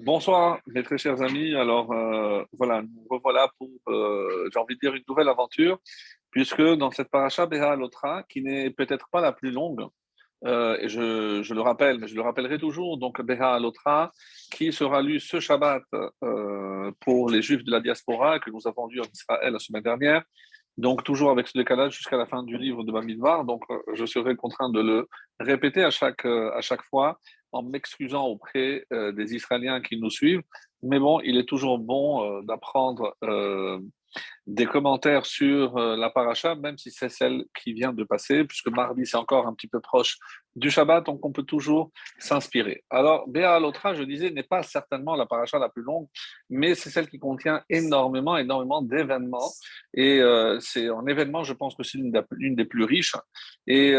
Bonsoir, mes très chers amis. Alors, euh, voilà, nous revoilà pour, euh, j'ai envie de dire, une nouvelle aventure, puisque dans cette paracha Beha Lotra, qui n'est peut-être pas la plus longue, euh, et je, le rappelle, mais je le rappellerai toujours, donc Beha Lotra, qui sera lu ce Shabbat pour les Juifs de la diaspora, que nous avons lu en Israël la semaine dernière, donc toujours avec ce décalage jusqu'à la fin du livre de Bamidbar, donc je serai contraint de le répéter à chaque, à chaque fois, en m'excusant auprès euh, des Israéliens qui nous suivent. Mais bon, il est toujours bon euh, d'apprendre euh, des commentaires sur la paracha, même si c'est celle qui vient de passer, puisque mardi c'est encore un petit peu proche du Shabbat, donc on peut toujours s'inspirer. Alors, Béa Lotra, je disais, n'est pas certainement la paracha la plus longue, mais c'est celle qui contient énormément, énormément d'événements. Et c'est en événements, je pense que c'est l'une des plus riches. Et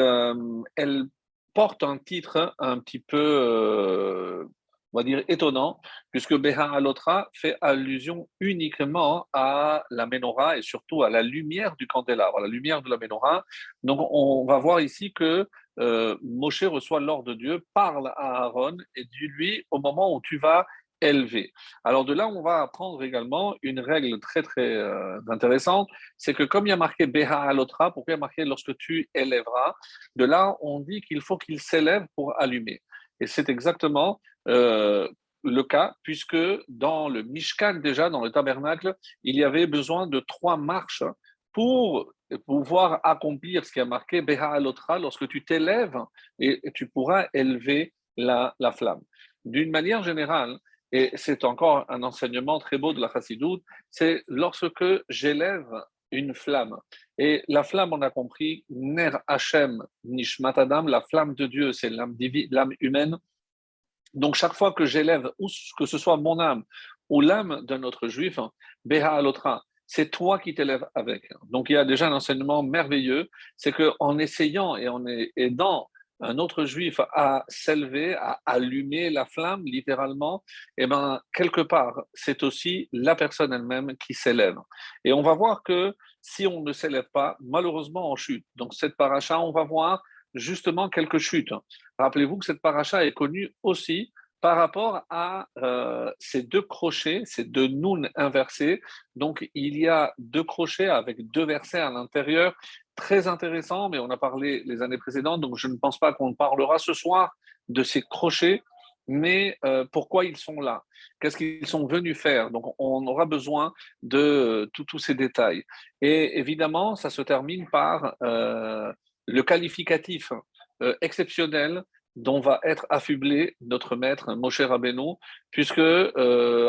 elle porte un titre un petit peu, euh, on va dire, étonnant, puisque Beha Alotra fait allusion uniquement à la menorah et surtout à la lumière du candélabre, à la lumière de la menorah. Donc, on va voir ici que euh, Moshe reçoit l'ordre de Dieu, parle à Aaron et dit lui, au moment où tu vas élevé. Alors de là, on va apprendre également une règle très très euh, intéressante, c'est que comme il y a marqué Beha alotra, pourquoi il y a marqué lorsque tu élèveras, de là on dit qu'il faut qu'il s'élève pour allumer. Et c'est exactement euh, le cas, puisque dans le Mishkan déjà, dans le tabernacle, il y avait besoin de trois marches pour pouvoir accomplir ce qui a marqué Beha lorsque tu t'élèves et, tu pourras élever la, la flamme. D'une manière générale, et c'est encore un enseignement très beau de la chassidoute, c'est lorsque j'élève une flamme. Et la flamme, on a compris, Ner Hashem Nishmatadam, la flamme de Dieu, c'est l'âme l'âme humaine. Donc chaque fois que j'élève, que ce soit mon âme ou l'âme d'un autre juif, Beha Alotra, c'est toi qui t'élèves avec. Donc il y a déjà un enseignement merveilleux, c'est qu'en essayant et en aidant un autre juif a s'élevé, a allumé la flamme, littéralement, et eh ben quelque part, c'est aussi la personne elle-même qui s'élève. Et on va voir que si on ne s'élève pas, malheureusement, on chute. Donc cette paracha, on va voir justement quelques chutes. Rappelez-vous que cette paracha est connue aussi par rapport à euh, ces deux crochets, ces deux nouns inversés. Donc, il y a deux crochets avec deux versets à l'intérieur très intéressant, mais on a parlé les années précédentes, donc je ne pense pas qu'on parlera ce soir de ces crochets, mais euh, pourquoi ils sont là? Qu'est-ce qu'ils sont venus faire? Donc on aura besoin de tous ces détails. Et évidemment, ça se termine par euh, le qualificatif euh, exceptionnel dont va être affublé notre maître Moshe Rabbeinu, puisque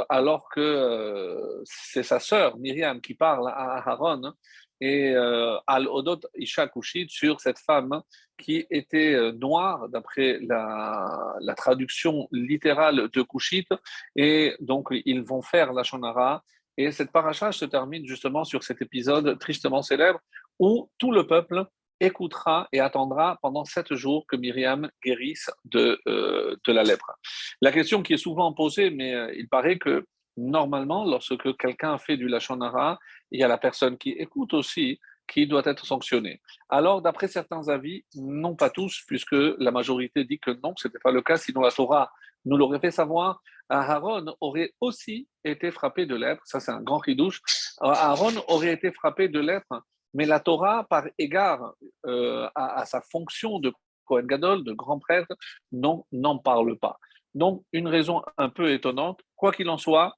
alors que c'est sa sœur Myriam qui parle à Aaron, et euh, Al-Odot Isha Kushit sur cette femme qui était euh, noire, d'après la, la, traduction littérale de Kushit. Et donc, ils vont faire la Shonara. Et cette paracha se termine justement sur cet épisode tristement célèbre où tout le peuple écoutera et attendra pendant sept jours que Myriam guérisse de, euh, de la lèpre. La question qui est souvent posée, mais il paraît que normalement, lorsque quelqu'un fait du Lachonara, il y a la personne qui écoute aussi qui doit être sanctionnée. Alors, d'après certains avis, non pas tous, puisque la majorité dit que non, ce n'était pas le cas, sinon la Torah nous l'aurait fait savoir. Aaron aurait aussi été frappé de lèpre, ça c'est un grand ridouche. Aaron aurait été frappé de lèpre, mais la Torah, par égard euh, à, sa fonction de Kohen Gadol, de grand prêtre, n'en parle pas. Donc, une raison un peu étonnante. Quoi qu'il en soit,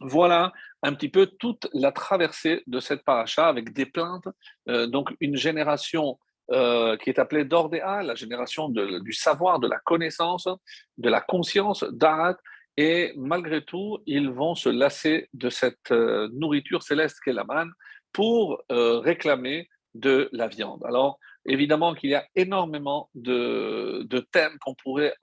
voilà un petit peu toute la traversée de cette paracha avec des plaintes. Euh, donc, une génération euh, qui est appelée Dordéa, la génération du savoir, de la connaissance, de la conscience, d'Arat. Et malgré tout, ils vont se lasser de cette nourriture céleste qu'est la manne pour réclamer de la viande. Alors, évidemment qu'il y a énormément de, thèmes qu'on pourrait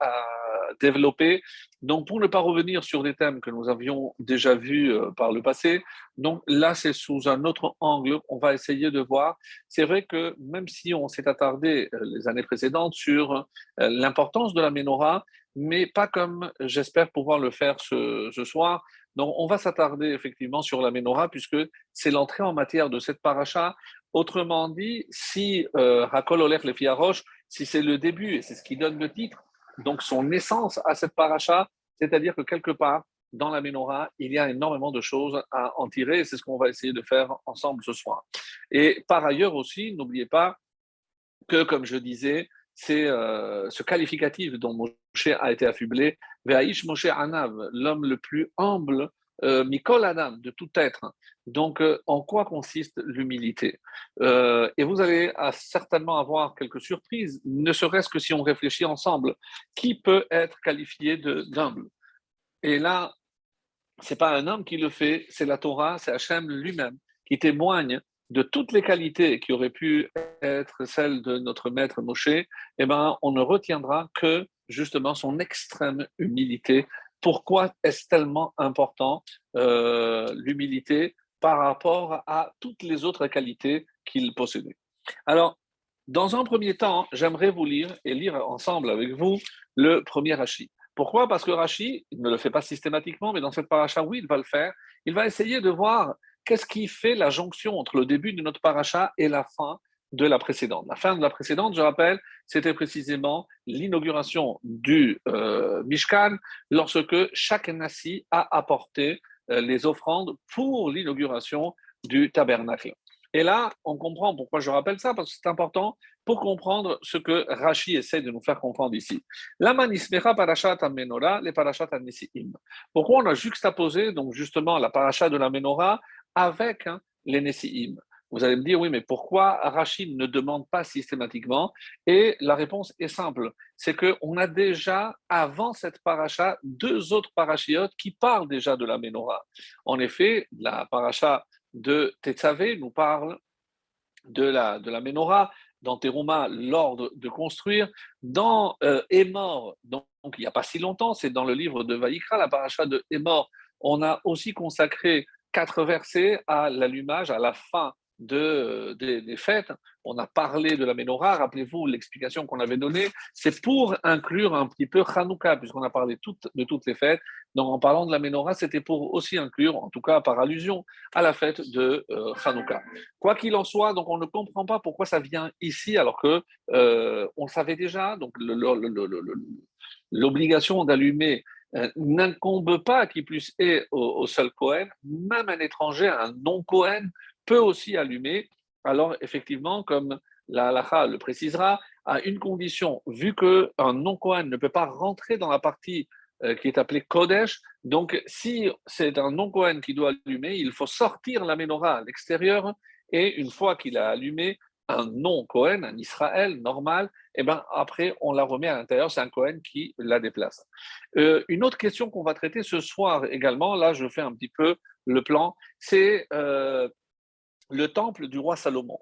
développer. Donc, pour ne pas revenir sur des thèmes que nous avions déjà vus euh, par le passé, donc là, c'est sous un autre angle. On va essayer de voir. C'est vrai que même si on s'est attardé euh, les années précédentes sur euh, l'importance de la menorah, mais pas comme j'espère pouvoir le faire ce soir. Donc, on va s'attarder effectivement sur la menorah puisque c'est l'entrée en matière de cette paracha. Autrement dit, si euh, Hakol Olech le Fiaroche, si c'est le début, et c'est ce qui donne le titre, donc son essence à cette paracha, c'est-à-dire que quelque part, dans la menorah, il y a énormément de choses à en tirer, et c'est ce qu'on va essayer de faire ensemble ce soir. Et par ailleurs aussi, n'oubliez pas que, comme je disais, c'est euh, ce qualificatif dont Moshe a été affublé, Ve'aish Moshe Anav, l'homme le plus humble, euh, Mikol Adam, de tout être. Donc, euh, en quoi consiste l'humilité? Et vous allez certainement avoir quelques surprises, ne serait-ce que si on réfléchit ensemble. Qui peut être qualifié d'humble? Et là, c'est pas un homme qui le fait, c'est la Torah, c'est Hachem lui-même qui témoigne de toutes les qualités qui auraient pu être celles de notre maître Moshe, eh ben, on ne retiendra que justement son extrême humilité. Pourquoi est-ce tellement important euh, l'humilité par rapport à toutes les autres qualités qu'il possédait? Alors, dans un premier temps, j'aimerais vous lire et lire ensemble avec vous le premier Rashi. Pourquoi? Parce que Rashi, il ne le fait pas systématiquement, mais dans cette paracha, oui, il va le faire. Il va essayer de voir qu'est-ce qui fait la jonction entre le début de notre paracha et la fin de la précédente? La fin de la précédente, je rappelle, c'était précisément l'inauguration du euh, Mishkan, lorsque chaque nasi a apporté euh, les offrandes pour l'inauguration du tabernacle. Et là, on comprend pourquoi je rappelle ça, parce que c'est important pour comprendre ce que Rashi essaie de nous faire comprendre ici. La manismera parashat menorah, les parashat. Pourquoi on a juxtaposé donc justement la parashat de la menorah avec hein, les nesiim? Vous allez me dire, oui, mais pourquoi Rachid ne demande pas systématiquement? Et la réponse est simple, c'est qu'on a déjà, avant cette paracha, deux autres parachiotes qui parlent déjà de la menorah. En effet, la paracha de Tetzavé nous parle de la, de la menorah, dans Teruma, l'ordre de construire, dans euh, donc, il n'y a pas si longtemps, c'est dans le livre de Vaïkra, la paracha de Émor, on a aussi consacré quatre versets à l'allumage, à la fin de, des, fêtes. On a parlé de la menorah, rappelez-vous l'explication qu'on avait donnée, c'est pour inclure un petit peu Hanouka, puisqu'on a parlé de toutes les fêtes. Donc en parlant de la menorah, c'était pour aussi inclure, en tout cas par allusion, à la fête de euh, Hanouka. Quoi qu'il en soit, donc on ne comprend pas pourquoi ça vient ici, alors que euh, on savait déjà, donc l'obligation d'allumer euh, n'incombe pas qui plus est au, au seul Cohen, même un étranger, un non-Cohen, peut aussi allumer. Alors, effectivement, comme la halakha le précisera, à une condition, vu qu'un non-Kohen ne peut pas rentrer dans la partie euh, qui est appelée Kodesh, donc si c'est un non-Kohen qui doit allumer, il faut sortir la menorah à l'extérieur, et une fois qu'il a allumé, un non-Kohen, un Israël normal, et eh ben après on la remet à l'intérieur, c'est un Kohen qui la déplace. Euh, une autre question qu'on va traiter ce soir également, là je fais un petit peu le plan, c'est euh, le temple du roi Salomon.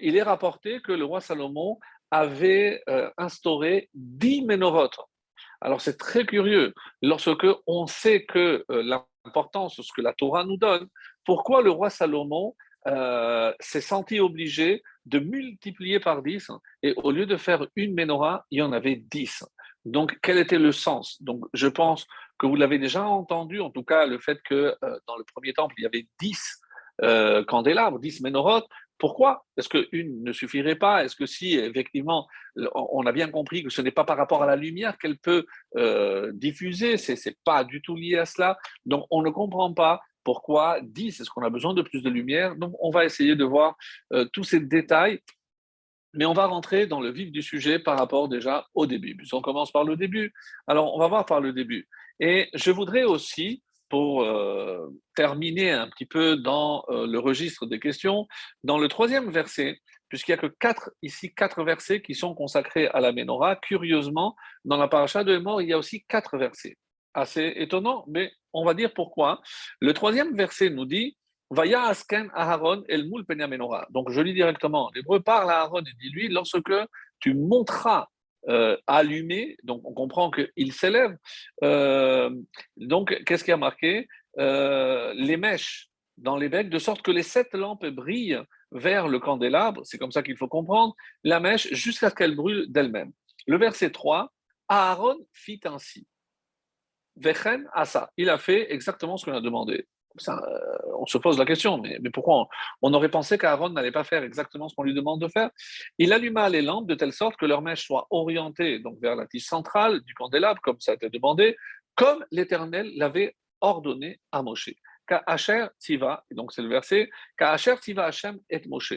Il est rapporté que le roi Salomon avait euh, instauré dix ménorotes. Alors c'est très curieux, lorsque on sait que euh, l'importance de ce que la Torah nous donne, pourquoi le roi Salomon euh, s'est senti obligé de multiplier par dix, et au lieu de faire une menorah, il y en avait dix? Donc quel était le sens? Donc je pense que vous l'avez déjà entendu, en tout cas le fait que dans le premier temple, il y avait dix euh, candélabres, 10 ménorotes. Pourquoi Est-ce qu'une ne suffirait pas? Est-ce que si, effectivement, on a bien compris que ce n'est pas par rapport à la lumière qu'elle peut euh, diffuser, ce n'est pas du tout lié à cela. Donc, on ne comprend pas pourquoi 10, est-ce qu'on a besoin de plus de lumière? Donc, on va essayer de voir euh, tous ces détails. Mais on va rentrer dans le vif du sujet par rapport déjà au début. On commence par le début. Alors, on va voir par le début. Et je voudrais aussi pour euh, terminer un petit peu dans euh, le registre des questions, dans le troisième verset, puisqu'il n'y a que quatre, ici quatre versets qui sont consacrés à la Ménorah, curieusement, dans la paracha de mort, il y a aussi quatre versets. Assez étonnant, mais on va dire pourquoi. Le troisième verset nous dit Vaya asken Aharon el mul menorah. Donc je lis directement. L'hébreu parle à Aaron et dit lui lorsque tu monteras euh, allumé, donc on comprend qu'il s'élève. Euh, donc, qu'est-ce qui a marqué? Euh, Les mèches dans les becs, de sorte que les sept lampes brillent vers le candélabre, c'est comme ça qu'il faut comprendre, la mèche jusqu'à ce qu'elle brûle d'elle-même. Le verset 3, Aaron fit ainsi. Vechen Asa, il a fait exactement ce qu'on a demandé. On se pose la question, mais, pourquoi on, aurait pensé qu'Aaron n'allait pas faire exactement ce qu'on lui demande de faire? Il alluma les lampes de telle sorte que leur mèche soit orientée donc, vers la tige centrale du candélabre, comme ça a été demandé, comme l'Éternel l'avait ordonné à Moshe. Ka'asher tiva, donc c'est le verset, Ka'asher tiva Hashem et Moshe.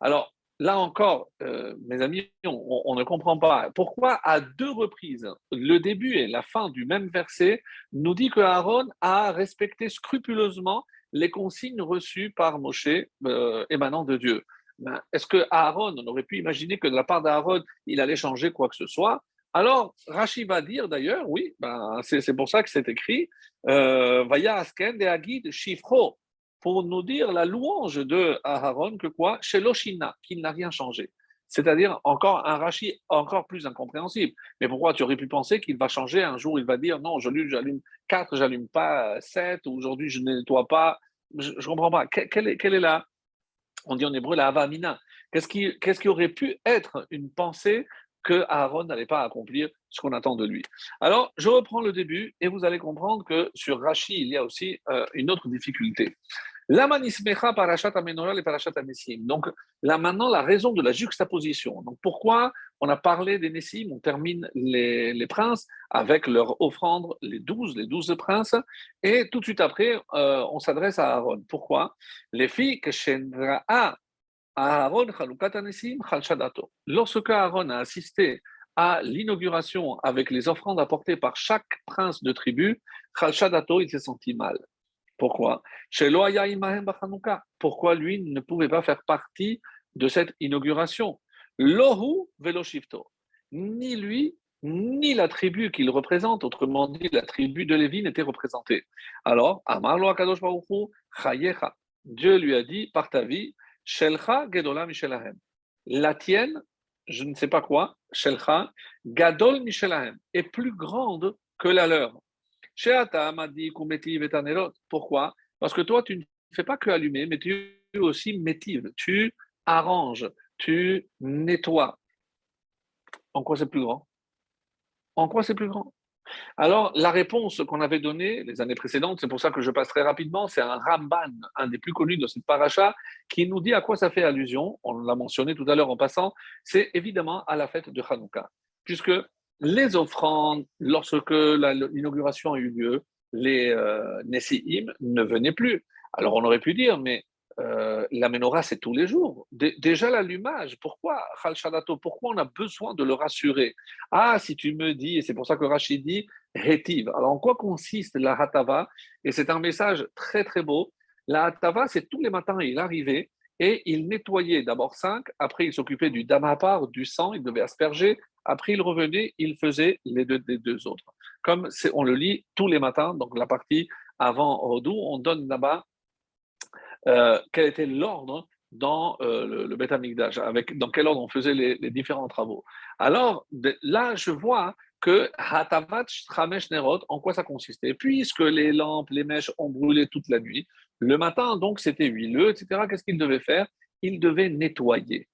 Alors, là encore, euh, mes amis, on, ne comprend pas pourquoi à deux reprises, le début et la fin du même verset nous dit que Aaron a respecté scrupuleusement les consignes reçues par Moshe euh, émanant de Dieu? Ben, est-ce que Aaron, on aurait pu imaginer que de la part d'Aaron, il allait changer quoi que ce soit? Alors, Rashi va dire d'ailleurs, oui, ben, c'est pour ça que c'est écrit, euh, Vaya Asken de Agid Shifro, pour nous dire la louange de Aaron que quoi? Chez Loshina, qu'il n'a rien changé. C'est-à-dire encore un rachis encore plus incompréhensible. Mais pourquoi tu aurais pu penser qu'il va changer? Un jour Il va dire non, j'allume 4, j'allume pas 7, aujourd'hui je ne nettoie pas. Je ne comprends pas. Quelle est, quelle est la, on dit en hébreu la avamina qu'est-ce qui aurait pu être une pensée que Aaron n'allait pas accomplir ce qu'on attend de lui. Alors, je reprends le début et vous allez comprendre que sur Rashi, il y a aussi euh, une autre difficulté. La manismecha parashat et parashat Donc, là maintenant, la raison de la juxtaposition. Donc, pourquoi on a parlé des Nessim, on termine les, princes avec leur offrande, les douze, les douze princes, et tout de suite après, euh, on s'adresse à Aaron. Pourquoi? Les filles que Shenra'a Aaron Lorsque Aaron a assisté à l'inauguration avec les offrandes apportées par chaque prince de tribu, Khalshadato, il s'est senti mal. Pourquoi? Pourquoi lui ne pouvait pas faire partie de cette inauguration? Lohu veloshifto. Ni lui, ni la tribu qu'il représente, autrement dit la tribu de Lévi, n'était représentée. Alors, Amarlo Akadosh Dieu lui a dit, par ta vie, Shelcha Gedola Mishelahem. La tienne, je ne sais pas quoi, Shelcha, Gadol Mishelahem, est plus grande que la leur. Pourquoi? Parce que toi, tu ne fais pas que allumer, mais tu aussi métive. Tu arranges, tu nettoies. En quoi c'est plus grand? En quoi c'est plus grand? Alors, la réponse qu'on avait donnée les années précédentes, c'est pour ça que je passe très rapidement, c'est un Ramban, un des plus connus de cette paracha, qui nous dit à quoi ça fait allusion. On l'a mentionné tout à l'heure en passant, c'est évidemment à la fête de Hanouka, puisque les offrandes, lorsque l'inauguration a eu lieu, les euh, ne venaient plus. Alors on aurait pu dire, mais euh, la menorah, c'est tous les jours. déjà l'allumage, pourquoi Pourquoi on a besoin de le rassurer? Ah, si tu me dis, et c'est pour ça que Rachid dit, rétive. Alors, en quoi consiste la hatava? Et c'est un message très, très beau. La hatava, c'est tous les matins, il arrivait et il nettoyait d'abord cinq, après il s'occupait du damapar, du sang, il devait asperger, après il revenait, il faisait les deux, les deux autres. Comme on le lit tous les matins, donc la partie avant Rodou, on donne là-bas euh, quel était l'ordre dans euh, le, le Beth avec dans quel ordre on faisait les, différents travaux? Alors là, je vois que Hatavat Tramesh Nerot, en quoi ça consistait? Puisque les lampes, les mèches ont brûlé toute la nuit, le matin, donc, c'était huileux, etc. Qu'est-ce qu'il devait faire? Il devait nettoyer.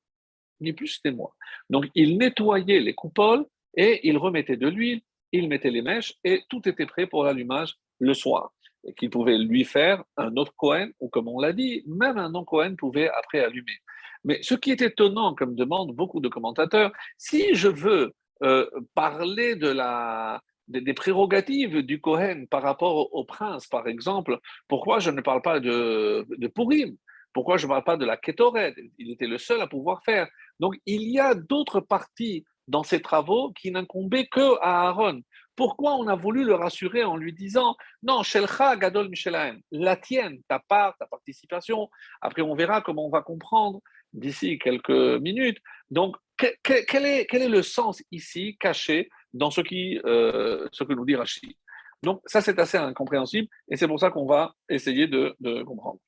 Ni plus ni moins. Donc, il nettoyait les coupoles et il remettait de l'huile, il mettait les mèches et tout était prêt pour l'allumage le soir qu'il pouvait lui faire un autre Cohen, ou comme on l'a dit, même un non-Cohen pouvait après allumer. Mais ce qui est étonnant, comme demandent beaucoup de commentateurs, si je veux euh, parler de la, des, prérogatives du Cohen par rapport au, prince, par exemple, pourquoi je ne parle pas de, de Purim? Pourquoi je ne parle pas de la Ketoret? Il était le seul à pouvoir faire. Donc il y a d'autres parties dans ces travaux qui n'incombaient que à Aaron. Pourquoi on a voulu le rassurer en lui disant non, Shelcha Gadol Mishelaim, la tienne, ta part, ta participation. Après, on verra comment on va comprendre d'ici quelques minutes. Donc, quel, est, quel est le sens ici caché dans ce, qui, euh, ce que nous dit Rachid? Donc, ça, c'est assez incompréhensible et c'est pour ça qu'on va essayer de, comprendre.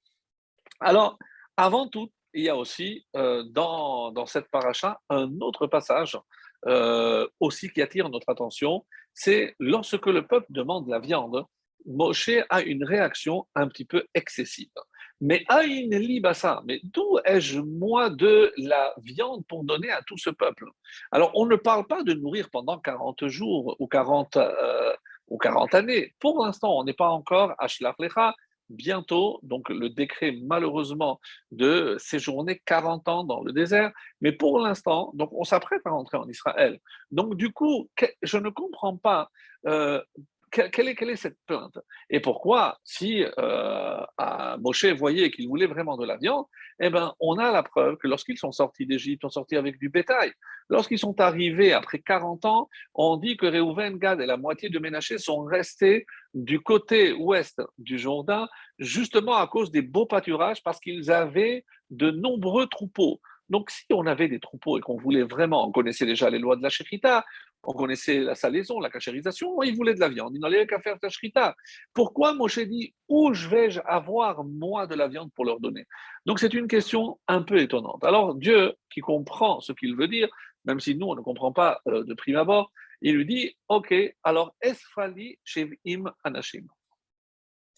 Alors, avant tout, il y a aussi euh, dans, dans cette paracha un autre passage euh, aussi qui attire notre attention, c'est lorsque le peuple demande la viande, Moshe a une réaction un petit peu excessive. Mais une libassa, mais d'où ai-je moi de la viande pour donner à tout ce peuple? Alors, on ne parle pas de nourrir pendant 40 jours ou 40, euh, ou 40 années. Pour l'instant, on n'est pas encore à Shlach bientôt donc le décret malheureusement de séjourner 40 ans dans le désert, mais pour l'instant, donc on s'apprête à rentrer en Israël. Donc du coup, je ne comprends pas euh, quelle est, cette plainte? Et pourquoi, si euh, Moshe voyait qu'il voulait vraiment de la viande, eh ben, on a la preuve que lorsqu'ils sont sortis d'Égypte, ils sont sortis avec du bétail. Lorsqu'ils sont arrivés après 40 ans, on dit que Réhouven, Gad et la moitié de Ménaché sont restés du côté ouest du Jourdain, justement à cause des beaux pâturages, parce qu'ils avaient de nombreux troupeaux. Donc, si on avait des troupeaux et qu'on voulait vraiment, on connaissait déjà les lois de la Shechita, on connaissait la salaison, la cachérisation, il voulait de la viande, il n'allait qu'à faire ta Pourquoi Moshe dit où je vais avoir moi de la viande pour leur donner? Donc c'est une question un peu étonnante. Alors Dieu, qui comprend ce qu'il veut dire, même si nous on ne comprend pas euh, de prime abord, il lui dit Ok, alors Esfali Shevim Anashim.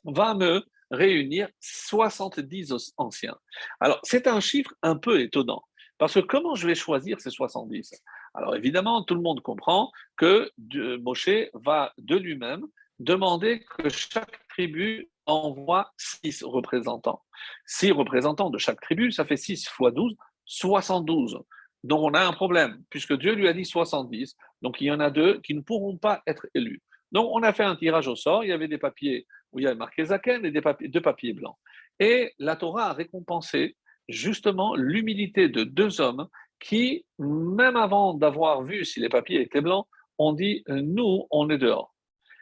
Va me réunir 70 anciens. Alors, c'est un chiffre un peu étonnant, parce que comment je vais choisir ces 70 Alors, évidemment, tout le monde comprend que Moshe va de lui-même demander que chaque tribu envoie 6 représentants. 6 représentants de chaque tribu, ça fait 6 fois 12, 72. Donc, on a un problème, puisque Dieu lui a dit 70, donc il y en a deux qui ne pourront pas être élus. Donc, on a fait un tirage au sort, il y avait des papiers où il y avait marqué Zaken et des papiers, deux papiers blancs. Et la Torah a récompensé justement l'humilité de deux hommes qui, même avant d'avoir vu si les papiers étaient blancs, ont dit Nous, on est dehors.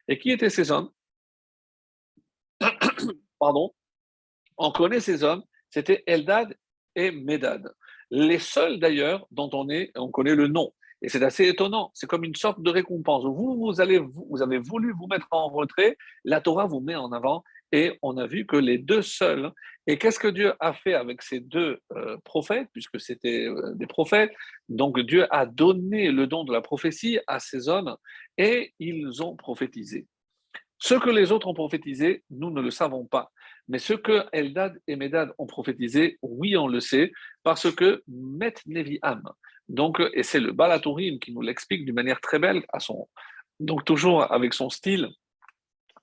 Et qui étaient ces hommes? Pardon. On connaît ces hommes, c'était Eldad et Medad. Les seuls d'ailleurs dont on, est, on connaît le nom. Et c'est assez étonnant. C'est comme une sorte de récompense. Vous, vous, allez, vous, avez voulu vous mettre en retrait, la Torah vous met en avant. Et on a vu que les deux seuls. Et qu'est-ce que Dieu a fait avec ces deux euh, prophètes, puisque c'était euh, des prophètes? Donc Dieu a donné le don de la prophétie à ces hommes et ils ont prophétisé. Ce que les autres ont prophétisé, nous ne le savons pas. Mais ce que Eldad et Medad ont prophétisé, oui, on le sait, parce que Met Nevi'am, donc, et c'est le Balatourim qui nous l'explique d'une manière très belle, à son, donc toujours avec son style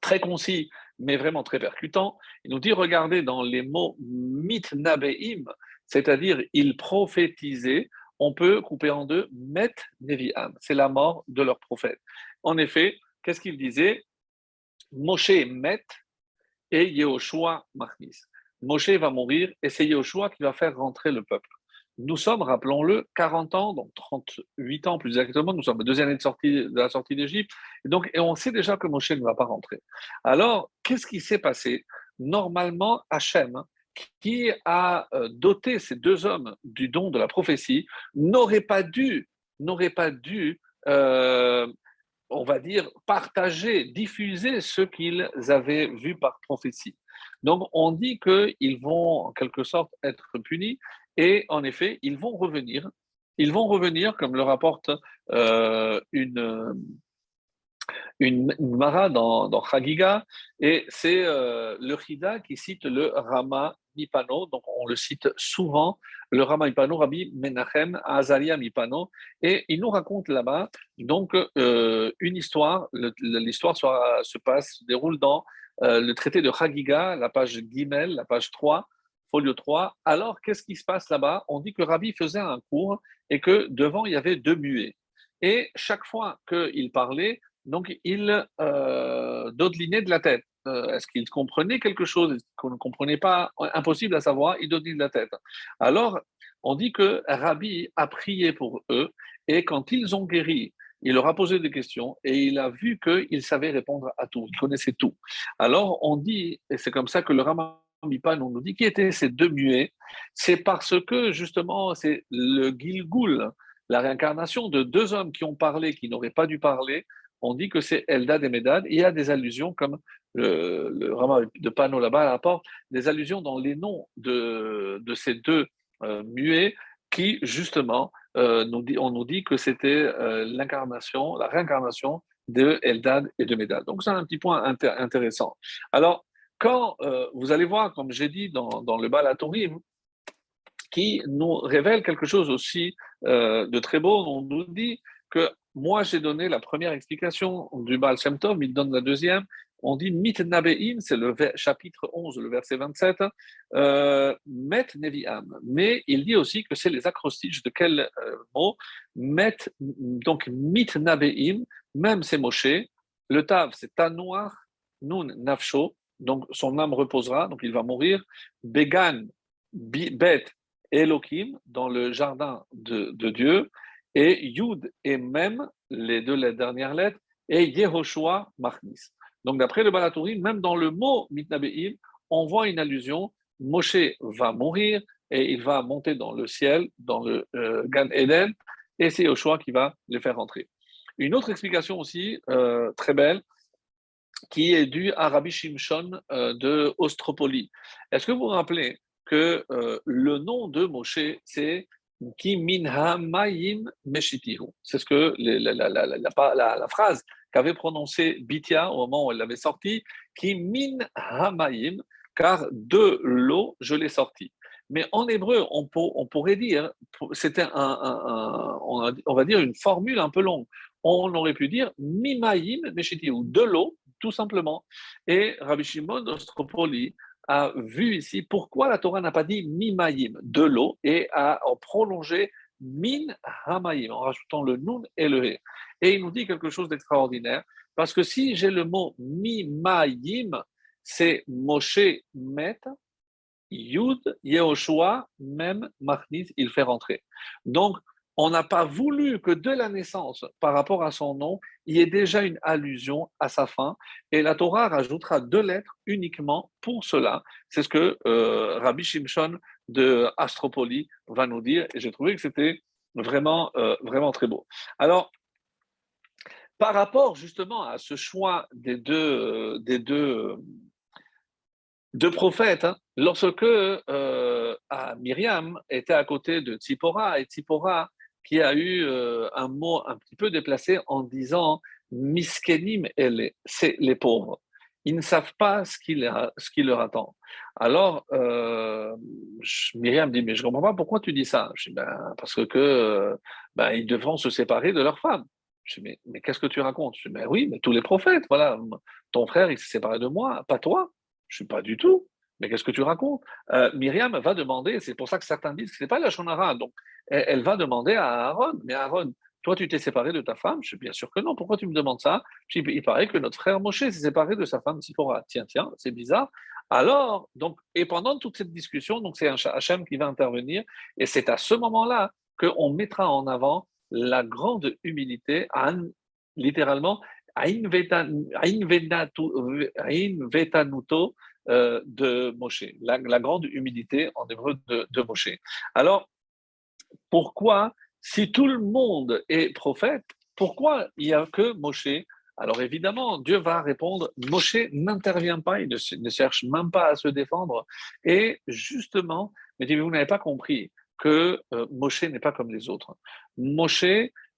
très concis, mais vraiment très percutant. Il nous dit, regardez dans les mots mitnabeim, c'est-à-dire il prophétisait, on peut couper en deux met nevi'am, c'est la mort de leur prophète. En effet, qu'est-ce qu'il disait? Moshe met et Yehoshua machnis. Moshe va mourir et c'est Yehoshua qui va faire rentrer le peuple. Nous sommes, rappelons-le, 40 ans, donc 38 ans plus exactement, nous sommes à deuxième année de, sortie, de la sortie d'Égypte, et donc on sait déjà que Moshe ne va pas rentrer. Alors, qu'est-ce qui s'est passé? Normalement, Hachem, qui a euh, doté ces deux hommes du don de la prophétie, n'aurait pas dû, n'aurait pas dû, euh, on va dire, partager, diffuser ce qu'ils avaient vu par prophétie. Donc, on dit qu'ils vont en quelque sorte être punis et en effet, ils vont revenir. Ils vont revenir, comme le rapporte euh, une, une, Mara dans, dans Chagiga, et c'est euh, le Chida qui cite le Rama Mipano, donc on le cite souvent, le Rama Mipano, Rabbi Menachem Azalia Mipano, et il nous raconte là-bas donc euh, une histoire, l'histoire se passe, se déroule dans le traité de Chagiga, la page Gimel, la page 3, folio 3. Alors, qu'est-ce qui se passe là-bas? On dit que Rabbi faisait un cours et que devant, il y avait deux muets. Et chaque fois qu'il parlait, donc il euh, dodelinait de la tête. Euh, est-ce qu'il comprenait quelque chose? Qu'on ne comprenait pas? Impossible à savoir, il dodelinait de la tête. Alors, on dit que Rabbi a prié pour eux et quand ils ont guéri, il leur a posé des questions et il a vu qu'ils savaient répondre à tout, ils connaissaient tout. Alors on dit, et c'est comme ça que le Rama Mipan, on nous dit qui étaient ces deux muets. C'est parce que justement, c'est le Gilgul, la réincarnation de deux hommes qui ont parlé, qui n'auraient pas dû parler. On dit que c'est Eldad et Medad. Il y a des allusions, comme le, le de Pano là-bas apporte, des allusions dans les noms de, de ces deux euh, muets qui, justement, euh, on nous dit que c'était euh, l'incarnation, la réincarnation de Eldad et de Medad. Donc, c'est un petit point intéressant. Alors, quand euh, vous allez voir, comme j'ai dit dans, dans le Balatorim, qui nous révèle quelque chose aussi euh, de très beau, on nous dit que moi j'ai donné la première explication du Baal Shem Tov, il donne la deuxième, on dit mit nabeim, c'est le chapitre 11, le verset 27, euh, met neviam. Mais il dit aussi que c'est les acrostiches de quel euh, mot? Met, donc mit nabeim, même c'est Moshe. Le tav, c'est tanoir, nun nafsho, donc son âme reposera, donc il va mourir. Began, bet, Elohim, dans le jardin de, Dieu. Et Yud et Mem, les deux dernières lettres, et Yehoshua Machnis. Donc, d'après le Balatouri, même dans le mot Mitnabeim, on voit une allusion. Moshe va mourir et il va monter dans le ciel, dans le euh, Gan Eden, et c'est Yehoshua qui va les faire rentrer. Une autre explication aussi euh, très belle, qui est due à Rabbi Shimshon euh, de Ostropoli. Est-ce que vous vous rappelez que le nom de Moshe, c'est Ki min meshitihu. C'est ce que la, la, la phrase qu'avait prononcé Bithia au moment où elle l'avait sorti, Ki min hamayim, car de l'eau je l'ai sorti. Mais en hébreu, on, on pourrait dire, c'était un, on va dire une formule un peu longue. On aurait pu dire mimayim meshitihu, de l'eau, tout simplement. Et Rabbi Shimon Ostropoli a vu ici pourquoi la Torah n'a pas dit mimayim, de l'eau, et a prolongé min hamayim, en rajoutant le nun et le he. Et il nous dit quelque chose d'extraordinaire, parce que si j'ai le mot mimayim, c'est Moshe met, Yud, Yehoshua, même Machnis, il fait rentrer. Donc, on n'a pas voulu que de la naissance, par rapport à son nom, il y ait déjà une allusion à sa fin. Et la Torah rajoutera deux lettres uniquement pour cela. C'est ce que euh, Rabbi Shimshon de Astropoli va nous dire. Et j'ai trouvé que c'était vraiment, euh, vraiment très beau. Alors, par rapport justement à ce choix des deux, euh, des deux, deux prophètes, hein, lorsque Myriam était à côté de Tzipora, et Tzipora qui a eu euh, un mot un petit peu déplacé en disant miskenim c'est les pauvres. Ils ne savent pas ce qui, ce qui leur attend. Alors, euh, Myriam dit, mais je ne comprends pas pourquoi tu dis ça. Je dis, ben, parce que ben, ils devront se séparer de leur femme. Je dis, mais, mais qu'est-ce que tu racontes? Je dis, mais oui, mais tous les prophètes, voilà. Ton frère, il s'est séparé de moi, pas toi. Je suis pas du tout. Mais qu'est-ce que tu racontes? Euh, Myriam va demander, c'est pour ça que certains disent que ce n'est pas la Shonara, donc elle, va demander à Aaron, mais Aaron, toi tu t'es séparé de ta femme? Je suis bien sûr que non, pourquoi tu me demandes ça? Il paraît que notre frère Moshe s'est séparé de sa femme Sipora. Tiens, tiens, c'est bizarre. Alors, donc, et pendant toute cette discussion, donc c'est Hachem qui va intervenir, et c'est à ce moment-là qu'on mettra en avant la grande humilité, littéralement, Vetanuto, euh, de Moshe, la, grande humilité en hébreu de, de Moshe. Alors, pourquoi, si tout le monde est prophète, pourquoi il n'y a que Moshe? Alors évidemment, Dieu va répondre, Moshe n'intervient pas, il ne, cherche même pas à se défendre. Et justement, mais vous n'avez pas compris que euh, Moshe n'est pas comme les autres. Moshe,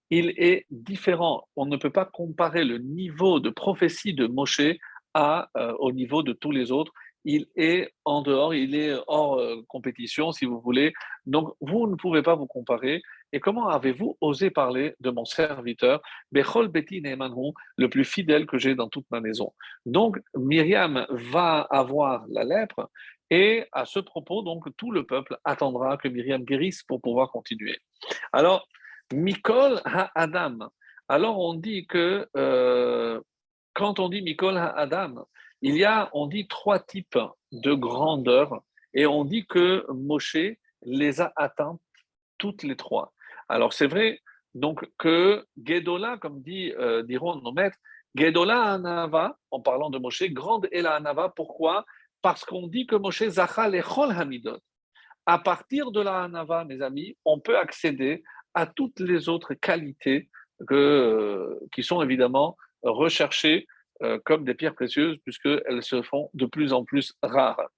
il est différent. On ne peut pas comparer le niveau de prophétie de Moshe euh, au niveau de tous les autres. Il est en dehors, il est hors euh, compétition, si vous voulez. Donc, vous ne pouvez pas vous comparer. Et comment avez-vous osé parler de mon serviteur, Bechol Beti le plus fidèle que j'ai dans toute ma maison Donc, Myriam va avoir la lèpre. Et à ce propos, donc, tout le peuple attendra que Myriam guérisse pour pouvoir continuer. Alors, Mikol ha-Adam. Alors, on dit que euh, quand on dit Mikol Adam, il y a, on dit trois types de grandeur et on dit que Moshe les a atteints toutes les trois. Alors c'est vrai donc que Gedola, comme dit, euh, diront nos maîtres, Gedola Anava, en parlant de Moshe, grande est la Anava, pourquoi? Parce qu'on dit que Moshe Zachal Chol Hamidot. À partir de la Anava, mes amis, on peut accéder à toutes les autres qualités euh, qui sont évidemment recherchées euh, comme des pierres précieuses, puisqu'elles se font de plus en plus rares.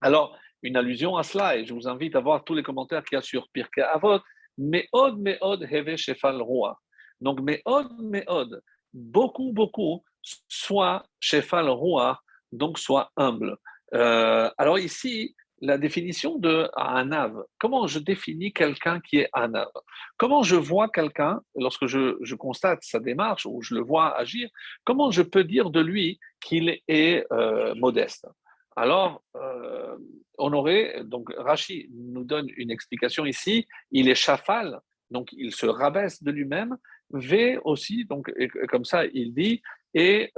Alors, une allusion à cela, et je vous invite à voir tous les commentaires qu'il y a sur Pirkei Avot, Meod, Meod, Heve, Shefal, Roi. Donc, Meod, Meod, beaucoup, beaucoup, soit Shefal, Roi, donc soit humble. Euh, alors ici, la définition de Anav. Comment je définis quelqu'un qui est Anav? Comment je vois quelqu'un, lorsque je, constate sa démarche ou je le vois agir, comment je peux dire de lui qu'il est euh, modeste? Alors, euh, Honoré, donc Rachi nous donne une explication ici, il est chafal, donc il se rabaisse de lui-même, V aussi, donc comme ça il dit, et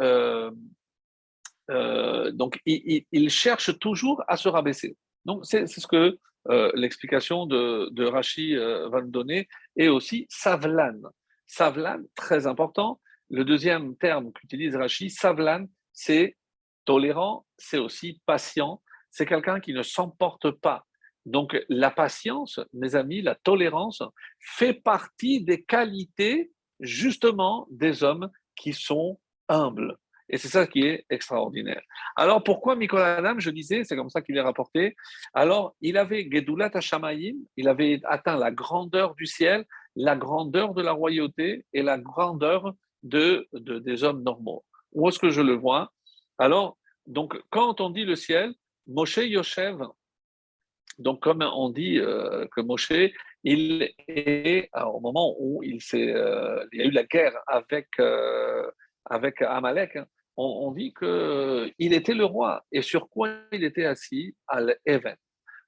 euh, donc il, cherche toujours à se rabaisser. Donc c'est ce que euh, l'explication de, de Rashi va nous donner, et aussi savlan. Savlan, très important. Le deuxième terme qu'utilise Rashi, savlan, c'est tolérant, c'est aussi patient. C'est quelqu'un qui ne s'emporte pas. Donc la patience, mes amis, la tolérance fait partie des qualités justement des hommes qui sont humbles. Et c'est ça qui est extraordinaire. Alors pourquoi Nicolas Adam, je disais, c'est comme ça qu'il est rapporté. Alors il avait Gedulat Hashamayim, il avait atteint la grandeur du ciel, la grandeur de la royauté et la grandeur de, des hommes normaux. Où est-ce que je le vois? Alors, donc quand on dit le ciel, Moshe Yoshev, donc comme on dit euh, que Moshe, il est, au moment où il, euh, y a eu la guerre avec, euh, avec Amalek, hein, on, dit qu'il était le roi. Et sur quoi il était assis? À l'Even.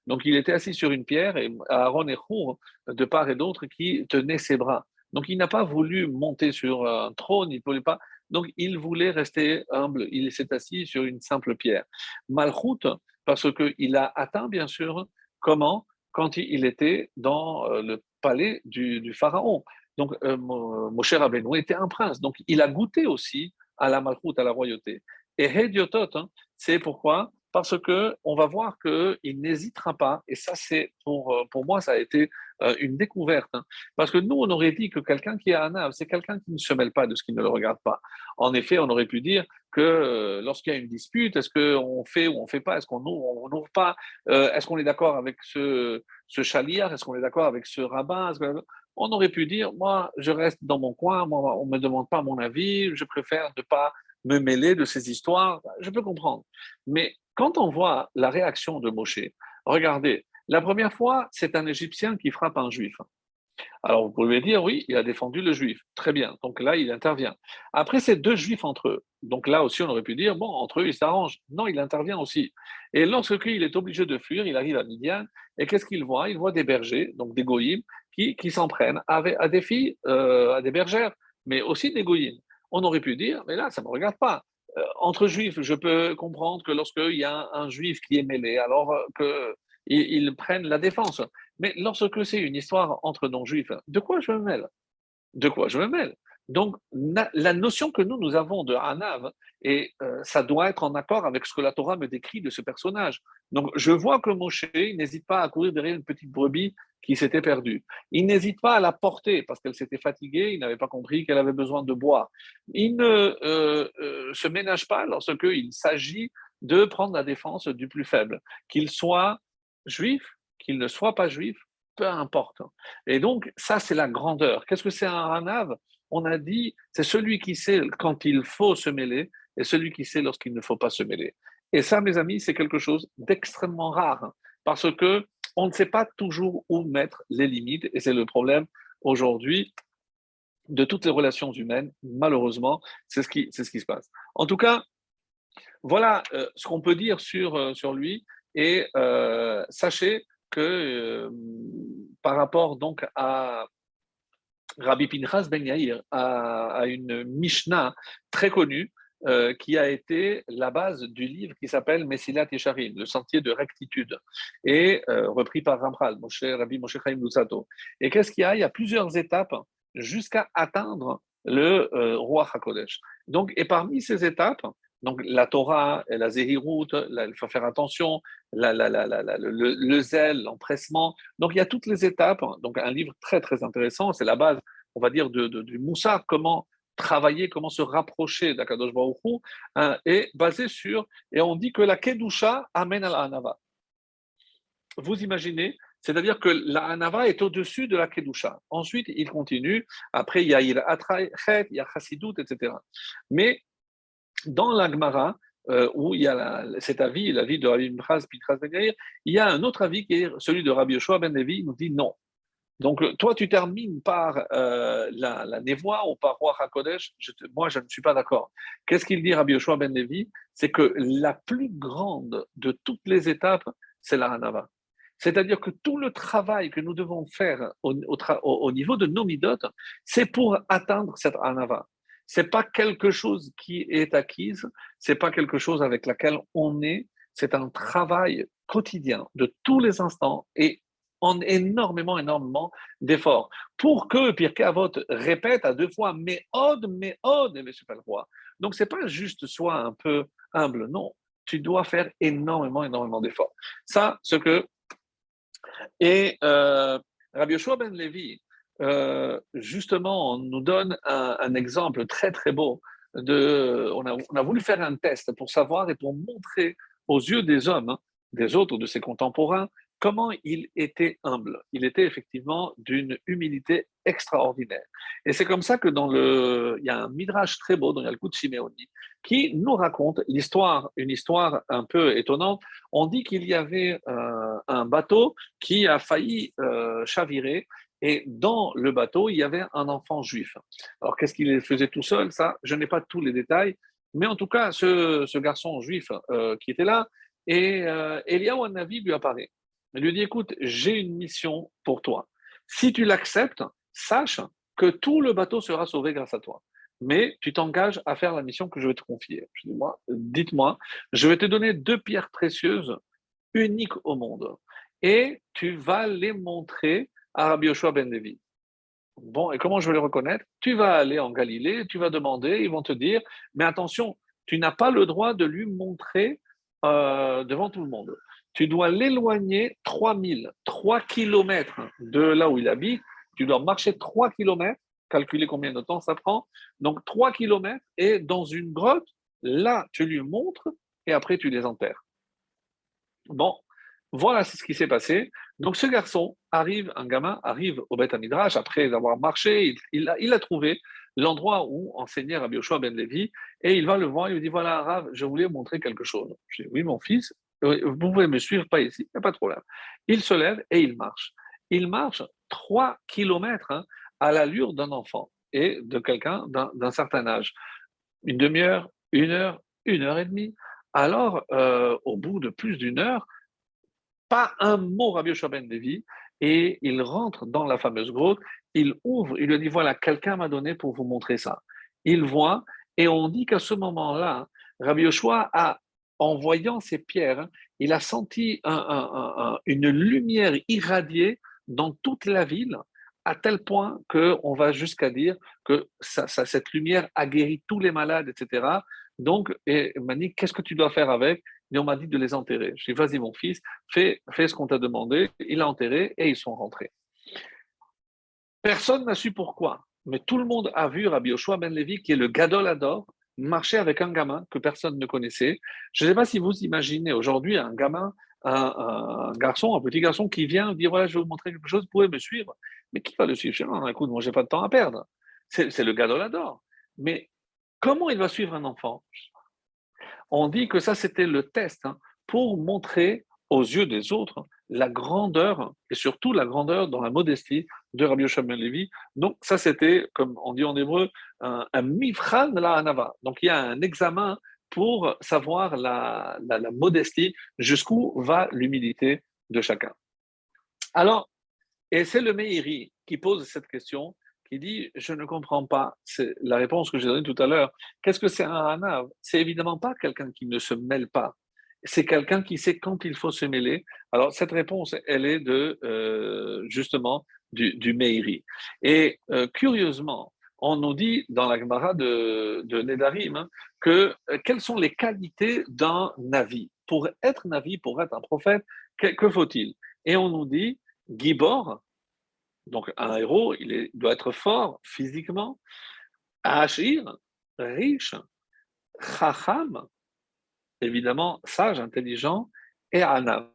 Donc il était assis sur une pierre et Aaron et Hour, de part et d'autre, qui tenaient ses bras. Donc il n'a pas voulu monter sur un trône, il ne voulait pas. Donc il voulait rester humble. Il s'est assis sur une simple pierre. Malchut, parce qu'il a atteint, bien sûr, comment? Quand il était dans euh, le palais du, pharaon. Donc, euh, mon cher Rabbeinu était un prince. Donc, il a goûté aussi à la malchoute, à la royauté. Et Hediotot, hein, c'est pourquoi? Parce que on va voir qu'il n'hésitera pas. Et ça, c'est pour, euh, pour moi, ça a été une découverte. Hein. parce que nous, on aurait dit que quelqu'un qui est un c'est quelqu'un qui ne se mêle pas de ce qui ne le regarde pas. En effet, on aurait pu dire que lorsqu'il y a une dispute, est-ce qu'on fait ou on ne fait pas? Est-ce qu'on ouvre ou on n'ouvre pas? Est-ce qu'on est d'accord avec ce, ce Est-ce qu'on est d'accord avec ce rabbin? On aurait pu dire, moi, je reste dans mon coin, moi, on ne me demande pas mon avis, je préfère ne pas me mêler de ces histoires. Je peux comprendre. Mais quand on voit la réaction de Moshe, regardez, la première fois, c'est un Égyptien qui frappe un Juif. Alors vous pouvez dire, oui, il a défendu le juif. Très bien. Donc là, il intervient. Après, c'est deux juifs entre eux. Donc là aussi, on aurait pu dire, bon, entre eux, ils s'arrangent. Non, il intervient aussi. Et lorsqu'il est obligé de fuir, il arrive à Midian. Et qu'est-ce qu'il voit? Il voit des bergers, donc des goyim, qui, s'en prennent à, à, des filles, euh, à des bergères, mais aussi des goyim. On aurait pu dire, mais là, ça ne me regarde pas. Euh, entre juifs, je peux comprendre que lorsqu'il y a un, juif qui est mêlé, alors qu'ils prennent la défense. Mais lorsque c'est une histoire entre non-juifs, de quoi je me mêle? De quoi je me mêle? Donc, la notion que nous, nous avons de Hanav, et euh, ça doit être en accord avec ce que la Torah me décrit de ce personnage. Donc, je vois que Moshe n'hésite pas à courir derrière une petite brebis qui s'était perdue. Il n'hésite pas à la porter parce qu'elle s'était fatiguée, il n'avait pas compris qu'elle avait besoin de boire. Il ne euh, euh, se ménage pas lorsqu'il s'agit de prendre la défense du plus faible, qu'il soit juif qu'il ne soit pas juif, peu importe. Et donc, ça, c'est la grandeur. Qu'est-ce que c'est un ranav On a dit, c'est celui qui sait quand il faut se mêler et celui qui sait lorsqu'il ne faut pas se mêler. Et ça, mes amis, c'est quelque chose d'extrêmement rare parce que on ne sait pas toujours où mettre les limites et c'est le problème aujourd'hui de toutes les relations humaines. Malheureusement, c'est ce qui, c'est se passe. En tout cas, voilà euh, ce qu'on peut dire sur, euh, lui. Et euh, sachez que par rapport donc à Rabbi Pinchas Ben Yair, à, une Mishnah très connue, euh, qui a été la base du livre qui s'appelle Messilat Yesharim, le sentier de rectitude, et euh, repris par Ramchal, Moshe, Rabbi Moshe Chaim Lusato. Et qu'est-ce qu'il y a? Il y a plusieurs étapes jusqu'à atteindre le roi HaKodesh. Donc, et parmi ces étapes, donc la Torah, la Zéhirout, il faut faire attention, le, zèle, l'empressement. Donc il y a toutes les étapes. Donc un livre très très intéressant, c'est la base, on va dire, de, du Moussa, comment travailler, comment se rapprocher d'Akadosh Baruch Hu, hein, et basé sur, et on dit que la Kedusha amène à la Hanava. Vous imaginez c'est-à-dire que la Hanava est au-dessus de la Kedusha. Ensuite, il continue. Après, il y a il y a Chassidut, etc. Mais dans l'Agmara, euh, où il y a cet avis, l'avis de Rabbi Mchaz, Pitras il y a un autre avis qui est celui de Rabbi Yoshua Ben Levi, il nous dit non. Donc, toi, tu termines par euh, la, la névoie ou par Roi HaKodesh. moi, je ne suis pas d'accord. Qu'est-ce qu'il dit, Rabbi Yoshua Ben Levi? C'est que la plus grande de toutes les étapes, c'est la Hanava. C'est-à-dire que tout le travail que nous devons faire au, au, niveau de nos midotes, c'est pour atteindre cette Hanava. C'est pas quelque chose qui est acquise, c'est pas quelque chose avec laquelle on est, c'est un travail quotidien de tous les instants et en énormément, énormément d'efforts. Pour que Pirkei Avot répète à deux fois Mais od, mais od, et pas le roi. Donc, c'est pas juste soit un peu humble, non. Tu dois faire énormément, énormément d'efforts. Ça, ce que. Et euh, Rabbi Yoshua ben Levi, euh, justement, on nous donne un, exemple très, très beau. De, on, a, on a voulu faire un test pour savoir et pour montrer aux yeux des hommes, hein, des autres, de ses contemporains, comment il était humble. Il était effectivement d'une humilité extraordinaire. Et c'est comme ça que dans le, il y a un midrash très beau dans le coup de Simeoni qui nous raconte l'histoire, une histoire un peu étonnante. On dit qu'il y avait euh, un bateau qui a failli euh, chavirer et dans le bateau, il y avait un enfant juif. Alors qu'est-ce qu'il faisait tout seul? Ça, je n'ai pas tous les détails. Mais en tout cas, ce, garçon juif euh, qui était là, et euh, Eliaou Navi lui apparaît. Il lui dit, écoute, j'ai une mission pour toi. Si tu l'acceptes, sache que tout le bateau sera sauvé grâce à toi. Mais tu t'engages à faire la mission que je vais te confier. Je dis, moi, dites-moi, je vais te donner deux pierres précieuses uniques au monde. Et tu vas les montrer à Yoshua ben Levi. Bon, et comment je vais les reconnaître? Tu vas aller en Galilée, tu vas demander, ils vont te dire, mais attention, tu n'as pas le droit de lui montrer euh, devant tout le monde tu dois l'éloigner 3000, 3 km de là où il habite. Tu dois marcher 3 km, calculer combien de temps ça prend. Donc 3 km et dans une grotte, là, tu lui montres et après tu les enterres. Bon, voilà ce qui s'est passé. Donc ce garçon arrive, un gamin arrive au Beth Midrash après avoir marché, il, a, trouvé l'endroit où enseignait Rabbi Yoshua ben Levi et il va le voir, il lui dit voilà Rav, je voulais montrer quelque chose. Je dis oui mon fils, vous pouvez me suivre, pas ici, il n'y a pas de problème. Il se lève et il marche. Il marche 3 kilomètres hein, à l'allure d'un enfant et de quelqu'un d'un certain âge. Une demi-heure, une heure, une heure et demie. Alors, euh, au bout de plus d'une heure, pas un mot Rabbi Ben Levi, et il rentre dans la fameuse grotte, il ouvre, il lui dit voilà, quelqu'un m'a donné pour vous montrer ça. Il voit, et on dit qu'à ce moment-là, Rabbi Yoshua a en voyant ces pierres, hein, il a senti une lumière irradiée dans toute la ville, à tel point qu'on va jusqu'à dire que cette lumière a guéri tous les malades, etc. Donc, et il m'a dit, qu'est-ce que tu dois faire avec? Et on m'a dit de les enterrer. Je dis, vas-y mon fils, fais, fais ce qu'on t'a demandé. Il a enterré et ils sont rentrés. Personne n'a su pourquoi, mais tout le monde a vu Rabbi Yoshua Ben Levi, qui est le Gadol Ador, marcher avec un gamin que personne ne connaissait. Je ne sais pas si vous imaginez aujourd'hui un gamin, un, garçon, un petit garçon qui vient dire voilà, je vais vous montrer quelque chose, vous pouvez me suivre. Mais qui va le suivre? Non, écoute, moi, j'ai pas de temps à perdre. C'est le gars de l'adore. Mais comment il va suivre un enfant? On dit que ça, c'était le test hein, pour montrer aux yeux des autres la grandeur, et surtout la grandeur dans la modestie de Rabbi Yoshua ben Levi. Donc ça, c'était, comme on dit en hébreu, un, mifran la anava. Donc il y a un examen pour savoir la, modestie, jusqu'où va l'humilité de chacun. Alors, et c'est le Meiri qui pose cette question, qui dit Je ne comprends pas. C'est la réponse que j'ai donnée tout à l'heure. Qu'est-ce que c'est un Hanav C'est évidemment pas quelqu'un qui ne se mêle pas c'est quelqu'un qui sait quand il faut se mêler. Alors, cette réponse, elle est de, euh, justement, du, Meiri. Et euh, curieusement, on nous dit dans la Gemara de, de Nedarim hein, que euh, quelles sont les qualités d'un Navi? Pour être Navi, pour être un prophète, que, faut-il? Et on nous dit Gibor, donc un héros, il doit être fort physiquement, Achir, riche, Chacham, évidemment sage, intelligent, et Anav.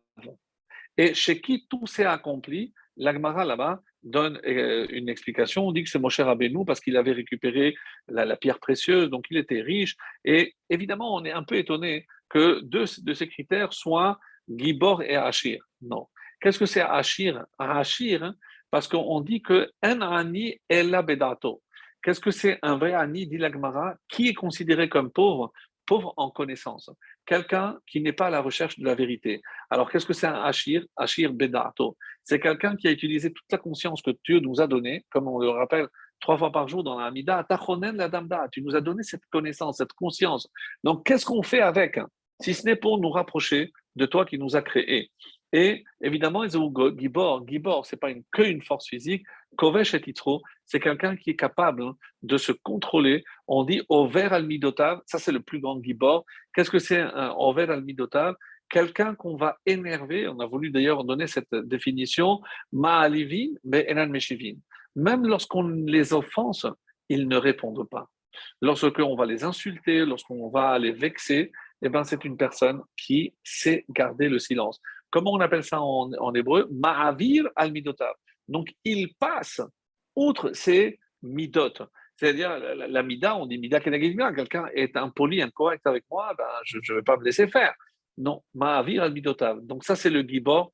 Et chez qui tout s'est accompli, l'Agmara là-bas donne euh, une explication. On dit que c'est Moshe Rabbeinu parce qu'il avait récupéré la, pierre précieuse, donc il était riche. Et évidemment, on est un peu étonné que deux de ces critères soient Gibor et Achir. Non. Qu'est-ce que c'est Achir Achir, parce qu'on dit que un est la bedato. Qu'est-ce que c'est un vrai ani, dit l'Agmara, qui est considéré comme pauvre? Pauvre en connaissance. Quelqu'un qui n'est pas à la recherche de la vérité. Alors, qu'est-ce que c'est un Achir Achir bedato. C'est quelqu'un qui a utilisé toute la conscience que Dieu nous a donnée, comme on le rappelle trois fois par jour dans la Amida, la Damda. Tu nous as donné cette connaissance, cette conscience. Donc, qu'est-ce qu'on fait avec? Si ce n'est pour nous rapprocher de toi qui nous a créés. Et évidemment, Gibor, Gibor, ce n'est pas une, que une force physique. Kovesh et Titro, c'est quelqu'un qui est capable hein, de se contrôler. On dit Over al Midotav, ça c'est le plus grand Gibor. Qu'est-ce que c'est un Over al Midotav Quelqu'un qu'on va énerver, on a voulu d'ailleurs donner cette définition, Ma'alivin, mais Enan Meshivin. Même lorsqu'on les offense, ils ne répondent pas. Lorsqu'on va les insulter, lorsqu'on va les vexer, eh ben, c'est une personne qui sait garder le silence. Comment on appelle ça en, hébreu? Ma'avir al-midotav. Donc, il passe outre ces midot. C'est-à-dire, la, mida, on dit mida kenagidmia. Quelqu'un est impoli, incorrect avec moi, ben, je ne vais pas me laisser faire. Non, ma'avir al-midotav. Donc, ça, c'est le gibor.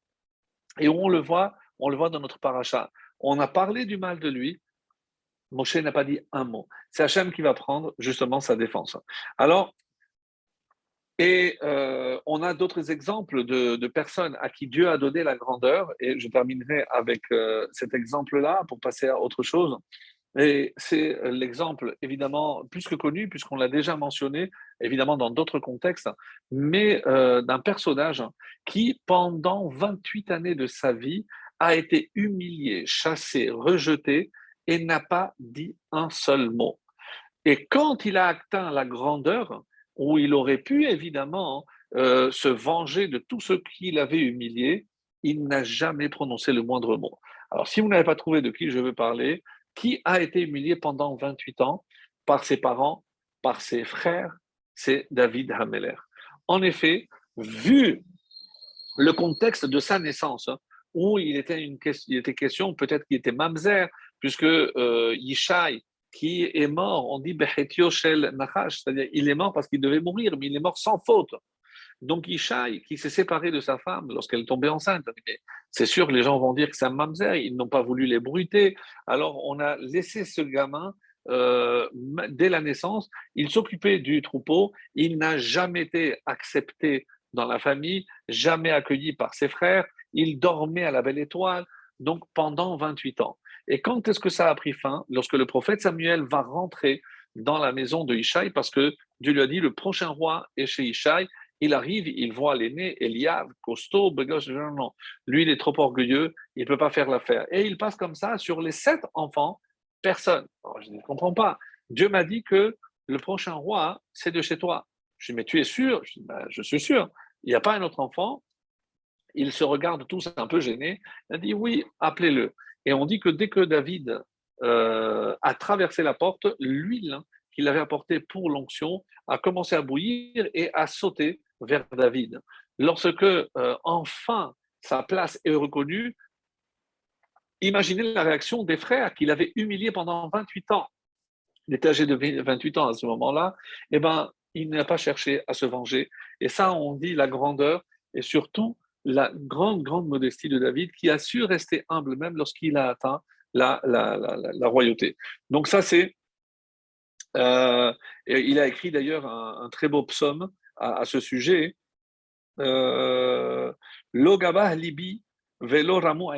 Et on le voit, on le voit dans notre paracha. On a parlé du mal de lui. Moshe n'a pas dit un mot. C'est Hachem qui va prendre justement sa défense. Alors, et euh, on a d'autres exemples de, personnes à qui Dieu a donné la grandeur, et je terminerai avec euh, cet exemple-là pour passer à autre chose. Et c'est l'exemple évidemment plus que connu, puisqu'on l'a déjà mentionné, évidemment dans d'autres contextes, mais euh, d'un personnage qui, pendant 28 années de sa vie, a été humilié, chassé, rejeté, et n'a pas dit un seul mot. Et quand il a atteint la grandeur, où il aurait pu évidemment euh, se venger de tout ce qu'il avait humilié, il n'a jamais prononcé le moindre mot. Alors, si vous n'avez pas trouvé de qui je veux parler, qui a été humilié pendant 28 ans par ses parents, par ses frères, c'est David Hameler. En effet, vu le contexte de sa naissance, hein, où il était, une, question, peut-être qu'il était mamzer, puisque euh, Yishai, qui est mort, on dit Behetio Shel Nachash, c'est-à-dire il est mort parce qu'il devait mourir, mais il est mort sans faute. Donc Ishaï, qui s'est séparé de sa femme lorsqu'elle tombait enceinte, c'est sûr que les gens vont dire que c'est un mamzer, ils n'ont pas voulu les bruiter. Alors on a laissé ce gamin euh, dès la naissance, il s'occupait du troupeau, il n'a jamais été accepté dans la famille, jamais accueilli par ses frères, il dormait à la belle étoile, donc pendant 28 ans. Et quand est-ce que ça a pris fin? Lorsque le prophète Samuel va rentrer dans la maison de Ishaï, parce que Dieu lui a dit, le prochain roi est chez Ishaï, il arrive, il voit l'aîné, Eliab, costaud, non, non. Lui, il est trop orgueilleux, il ne peut pas faire l'affaire. Et il passe comme ça sur les sept enfants, personne. je ne comprends pas. Dieu m'a dit que le prochain roi, c'est de chez toi. Je dis, mais tu es sûr? Je, ben, suis sûr. Il n'y a pas un autre enfant. Ils se regardent tous un peu gênés. Il a dit, oui, appelez-le. Et on dit que dès que David euh, a traversé la porte, l'huile qu'il avait apportée pour l'onction a commencé à bouillir et à sauter vers David. Lorsque euh, enfin sa place est reconnue, imaginez la réaction des frères qu'il avait humiliés pendant 28 ans. Il était âgé de 28 ans à ce moment-là. Eh ben, il n'a pas cherché à se venger. Et ça, on dit la grandeur et surtout la grande, grande modestie de David qui a su rester humble même lorsqu'il a atteint la, la, royauté. Donc ça, c'est... Euh, il a écrit d'ailleurs un, très beau psaume à, ce sujet. Euh, Logaba libi velo ramo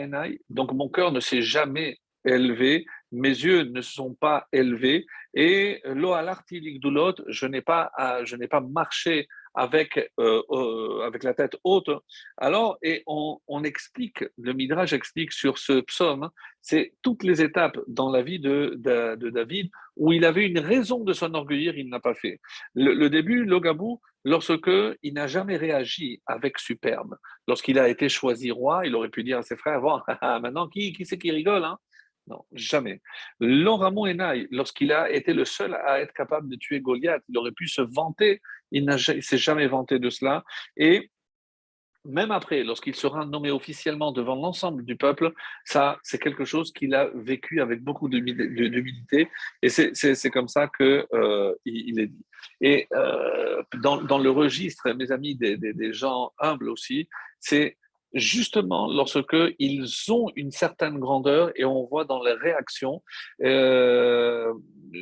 Donc mon cœur ne s'est jamais élevé, mes yeux ne sont pas élevés, et lo je n'ai pas, je n'ai pas marché avec, euh, euh, avec la tête haute. Alors, et on, explique, le Midrash explique sur ce psaume, c'est toutes les étapes dans la vie de, de, David où il avait une raison de s'enorgueillir, il n'a pas fait. Le, début, Logabou, lorsque il n'a jamais réagi avec superbe. Lorsqu'il a été choisi roi, il aurait pu dire à ses frères, bon, maintenant, qui, qui c'est qui rigole hein? Non, jamais. L'Oramon Enai, lorsqu'il a été le seul à être capable de tuer Goliath, il aurait pu se vanter, il ne s'est jamais vanté de cela. Et même après, lorsqu'il sera nommé officiellement devant l'ensemble du peuple, ça, c'est quelque chose qu'il a vécu avec beaucoup d'humilité, et c'est comme ça qu'il euh, il est dit. Et euh, dans, le registre, mes amis, des, gens humbles aussi, c'est justement lorsque ils ont une certaine grandeur et on voit dans les réactions. Euh,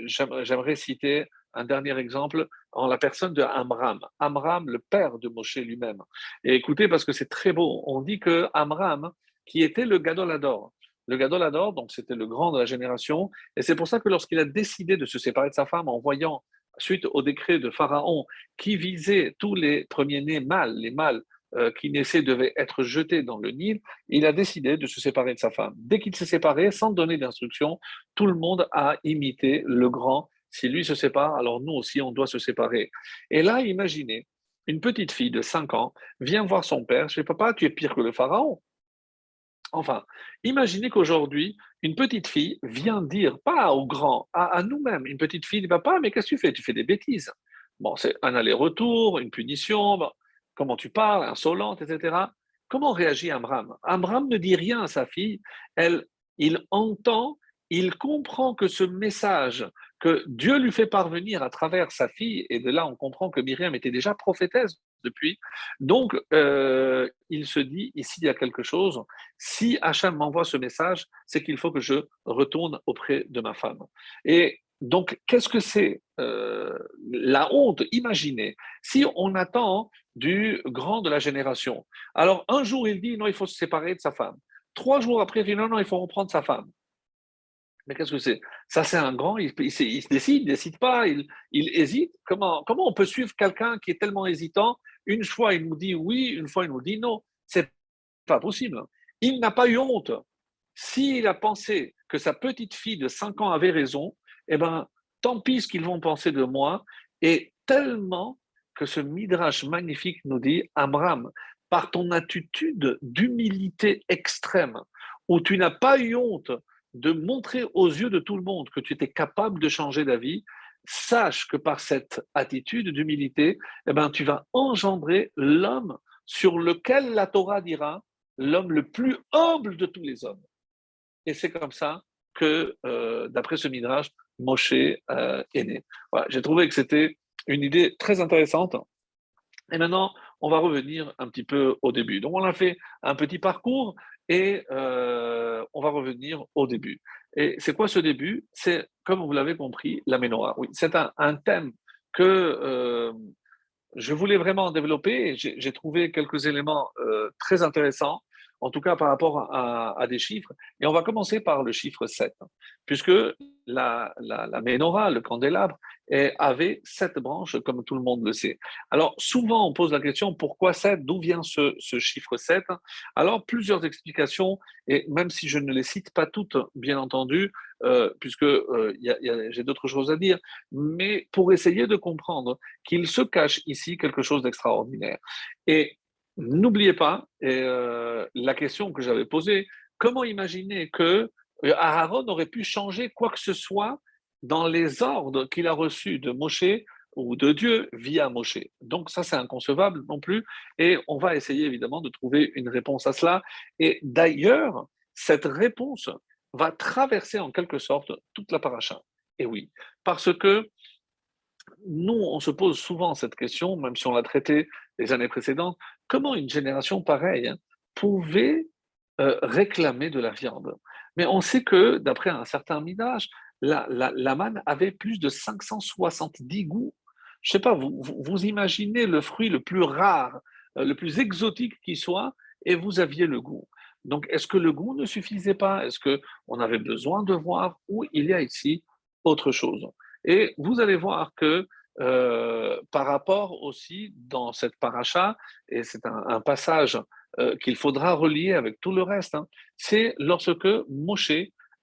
J'aimerais citer un dernier exemple en la personne de Amram. Amram, le père de Moshe lui-même. Et écoutez, parce que c'est très beau, on dit que Amram, qui était le Gadolador, le Gadolador, donc c'était le grand de la génération, et c'est pour ça que lorsqu'il a décidé de se séparer de sa femme en voyant, suite au décret de Pharaon, qui visait tous les premiers-nés mâles, les mâles qui naissaient devaient être jetés dans le Nil, il a décidé de se séparer de sa femme. Dès qu'il s'est séparé, sans donner d'instruction, tout le monde a imité le grand si lui se sépare, alors nous aussi, on doit se séparer. Et là, imaginez, une petite fille de 5 ans vient voir son père, je dis, papa, tu es pire que le pharaon. Enfin, imaginez qu'aujourd'hui, une petite fille vient dire, pas au grand, à, nous-mêmes, une petite fille dit, papa, mais qu'est-ce que tu fais? Tu fais des bêtises. Bon, c'est un aller-retour, une punition, comment tu parles, insolente, etc. Comment réagit Amram? Amram ne dit rien à sa fille, elle, il entend, il comprend que ce message que Dieu lui fait parvenir à travers sa fille, et de là on comprend que Myriam était déjà prophétesse depuis. Donc euh, il se dit, ici il y a quelque chose, si Hacham m'envoie ce message, c'est qu'il faut que je retourne auprès de ma femme. Et donc qu'est-ce que c'est euh, la honte Imaginez, si on attend du grand de la génération, alors un jour il dit non, il faut se séparer de sa femme. Trois jours après, il dit non, non, il faut reprendre sa femme. Mais qu'est-ce que c'est? Ça, c'est un grand, il, se décide, il ne décide pas, il, hésite. Comment, comment on peut suivre quelqu'un qui est tellement hésitant? Une fois, il nous dit oui, une fois, il nous dit non. C'est pas possible. Il n'a pas eu honte. S'il a pensé que sa petite fille de 5 ans avait raison, eh bien, tant pis ce qu'ils vont penser de moi. Et tellement que ce midrash magnifique nous dit, Amram, par ton attitude d'humilité extrême, où tu n'as pas eu honte de montrer aux yeux de tout le monde que tu étais capable de changer d'avis, sache que par cette attitude d'humilité, eh ben, tu vas engendrer l'homme sur lequel la Torah dira l'homme le plus humble de tous les hommes. Et c'est comme ça que, euh, d'après ce midrash, Moshe euh, est né. J'ai trouvé que c'était une idée très intéressante. Et maintenant, on va revenir un petit peu au début. Donc, on a fait un petit parcours et euh, on va revenir au début. Et c'est quoi ce début? C'est, comme vous l'avez compris, la menorah. Oui, c'est un, thème que euh, je voulais vraiment développer. J'ai trouvé quelques éléments euh, très intéressants en tout cas par rapport à, des chiffres. Et on va commencer par le chiffre 7, puisque la, la, menorah, le candélabre, avait sept branches, comme tout le monde le sait. Alors, souvent, on pose la question, pourquoi 7 D'où vient ce, ce, chiffre 7 Alors, plusieurs explications, et même si je ne les cite pas toutes, bien entendu, euh, puisque euh, j'ai d'autres choses à dire, mais pour essayer de comprendre qu'il se cache ici quelque chose d'extraordinaire. Et N'oubliez pas euh, la question que j'avais posée, comment imaginer que euh, Aaron aurait pu changer quoi que ce soit dans les ordres qu'il a reçus de Moshe ou de Dieu via Moshe? Donc ça, c'est inconcevable non plus. Et on va essayer évidemment de trouver une réponse à cela. Et d'ailleurs, cette réponse va traverser en quelque sorte toute la paracha. Et oui, parce que nous, on se pose souvent cette question, même si on l'a traité les années précédentes, comment une génération pareille hein, pouvait euh, réclamer de la viande? Mais on sait que, d'après un certain midage, la, la, manne avait plus de 570 goûts. Je ne sais pas, vous, vous, imaginez le fruit le plus rare, euh, le plus exotique qui soit, et vous aviez le goût. Donc, est-ce que le goût ne suffisait pas? Est-ce qu'on avait besoin de voir où il y a ici autre chose? Et vous allez voir que euh, par rapport aussi dans cette paracha, et c'est un, passage euh, qu'il faudra relier avec tout le reste, hein, c'est lorsque Moshe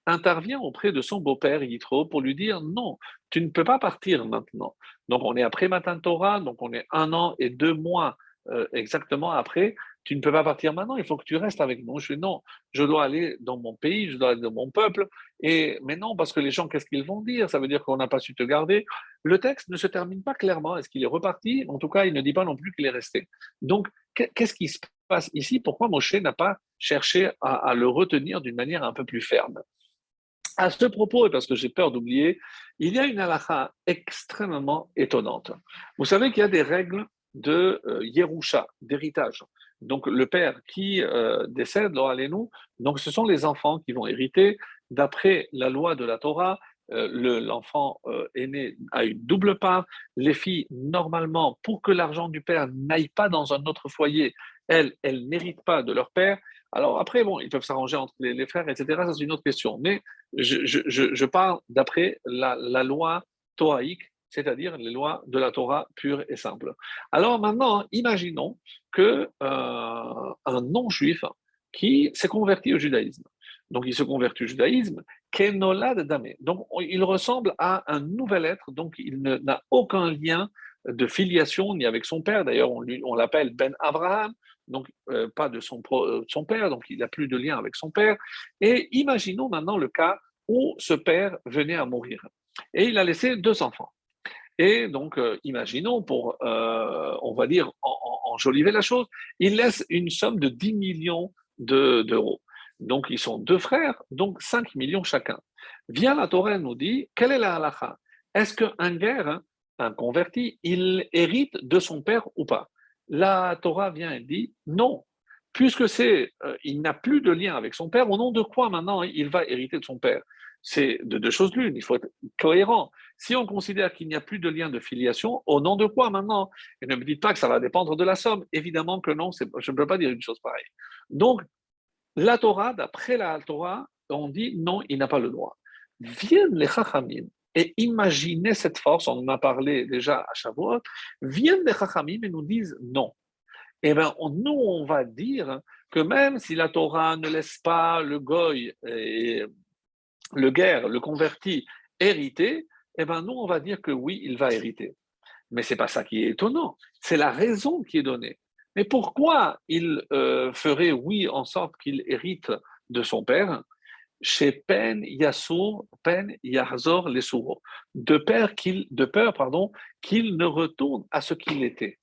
intervient auprès de son beau-père Yitro pour lui dire non, tu ne peux pas partir maintenant. Donc on est après Matan Torah, donc on est un an et deux mois euh, exactement après tu ne peux pas partir maintenant, il faut que tu restes avec nous. Je dis non, je dois aller dans mon pays, je dois aller dans mon peuple. Et mais non, parce que les gens, qu'est-ce qu'ils vont dire? Ça veut dire qu'on n'a pas su te garder. Le texte ne se termine pas clairement. Est-ce qu'il est reparti? En tout cas, il ne dit pas non plus qu'il est resté. Donc, qu'est-ce qui se passe ici? Pourquoi Moshe n'a pas cherché à, le retenir d'une manière un peu plus ferme? À ce propos, et parce que j'ai peur d'oublier, il y a une halakha extrêmement étonnante. Vous savez qu'il y a des règles de euh, Yerusha, d'héritage. Donc le père qui euh, décède, donc ce sont les enfants qui vont hériter. D'après la loi de la Torah, euh, l'enfant euh, aîné a une double part. Les filles, normalement, pour que l'argent du père n'aille pas dans un autre foyer, elles, elles n'héritent pas de leur père. Alors après, bon, ils peuvent s'arranger entre les, frères, etc. Ça, c'est une autre question. Mais je, parle d'après la, loi toaïque, c'est-à-dire les lois de la Torah pure et simple. Alors maintenant, imaginons que euh, un non-juif qui s'est converti au judaïsme. Donc il se convertit au judaïsme, Kenolad Dame. Donc il ressemble à un nouvel être, donc il n'a aucun lien de filiation ni avec son père. D'ailleurs, on, l'appelle Ben Abraham, donc euh, pas de euh, son père, donc il n'a plus de lien avec son père. Et imaginons maintenant le cas où ce père venait à mourir. Et il a laissé deux enfants. Et donc, euh, imaginons, pour, on va dire, enjoliver la chose, il laisse une somme de 10 millions d'euros. Donc, ils sont deux frères, donc 5 millions chacun. Vient la Torah, nous dit, quelle est la halakha? Est-ce qu'un guerre, hein, un converti, il hérite de son père ou pas? La Torah vient et dit, non. Puisque c'est, euh, il n'a plus de lien avec son père, au nom de quoi maintenant il va hériter de son père? C'est de deux choses l'une, il faut être cohérent. Si on considère qu'il n'y a plus de lien de filiation, au nom de quoi maintenant? Et ne me dites pas que ça va dépendre de la somme. Évidemment que non, je ne peux pas dire une chose pareille. Donc, la Torah, d'après la Torah, on dit non, il n'a pas le droit. Viennent les Chachamim et imaginez cette force, on en a parlé déjà à Shavuot, viennent les Chachamim et nous disent non. Eh bien, nous, on va dire que même si la Torah ne laisse pas le goy, et le guerre, le converti, hériter, eh bien, nous, on va dire que oui, il va hériter. Mais ce n'est pas ça qui est étonnant, c'est la raison qui est donnée. Mais pourquoi il euh, ferait, oui, en sorte qu'il hérite de son père? Chez Pen Yassour, Pen Yahzor les de peur qu'il, pardon, qu'il ne retourne à ce qu'il était.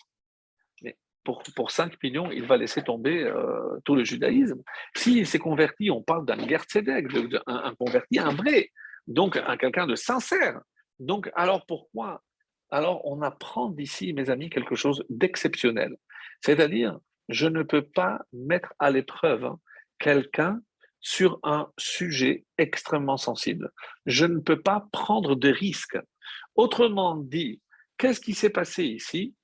Mais pour, pour 5 millions, il va laisser tomber euh, tout le judaïsme. S'il s'est converti, on parle d'un Gertzedek, un, un converti, un vrai, donc un quelqu'un de sincère. Donc, alors pourquoi Alors, on apprend d'ici, mes amis, quelque chose d'exceptionnel? C'est-à-dire, je ne peux pas mettre à l'épreuve hein, quelqu'un sur un sujet extrêmement sensible. Je ne peux pas prendre de risques. Autrement dit, qu'est-ce qui s'est passé ici?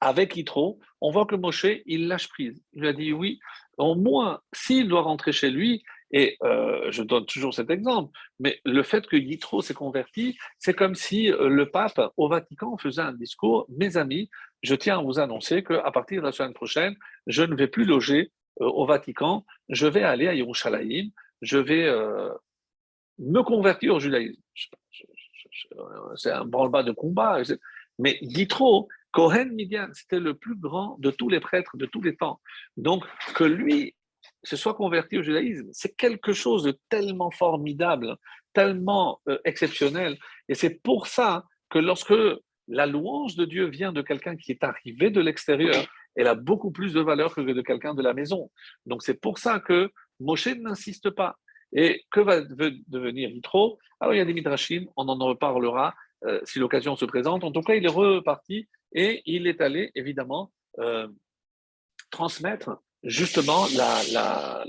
Avec Yitro On voit que Moshe, il lâche prise. Il a dit oui, au moins, s'il doit rentrer chez lui, et euh, je donne toujours cet exemple, mais le fait que Yitro s'est converti, c'est comme si euh, le pape au Vatican faisait un discours, mes amis, je tiens à vous annoncer qu'à partir de la semaine prochaine, je ne vais plus loger euh, au Vatican, je vais aller à Yerushalayim, je vais me convertir au judaïsme. C'est un branle-bas de combat, mais Yitro, Cohen Midian, c'était le plus grand de tous les prêtres de tous les temps. Donc, que lui se soit converti au judaïsme. C'est quelque chose de tellement formidable, tellement euh, exceptionnel. Et c'est pour ça que lorsque la louange de Dieu vient de quelqu'un qui est arrivé de l'extérieur, elle a beaucoup plus de valeur que de quelqu'un de la maison. Donc c'est pour ça que Moshe n'insiste pas. Et que va devenir Yitro? Alors il y a des midrashim, on en reparlera euh, si l'occasion se présente. En tout cas, il est reparti et il est allé évidemment euh, transmettre justement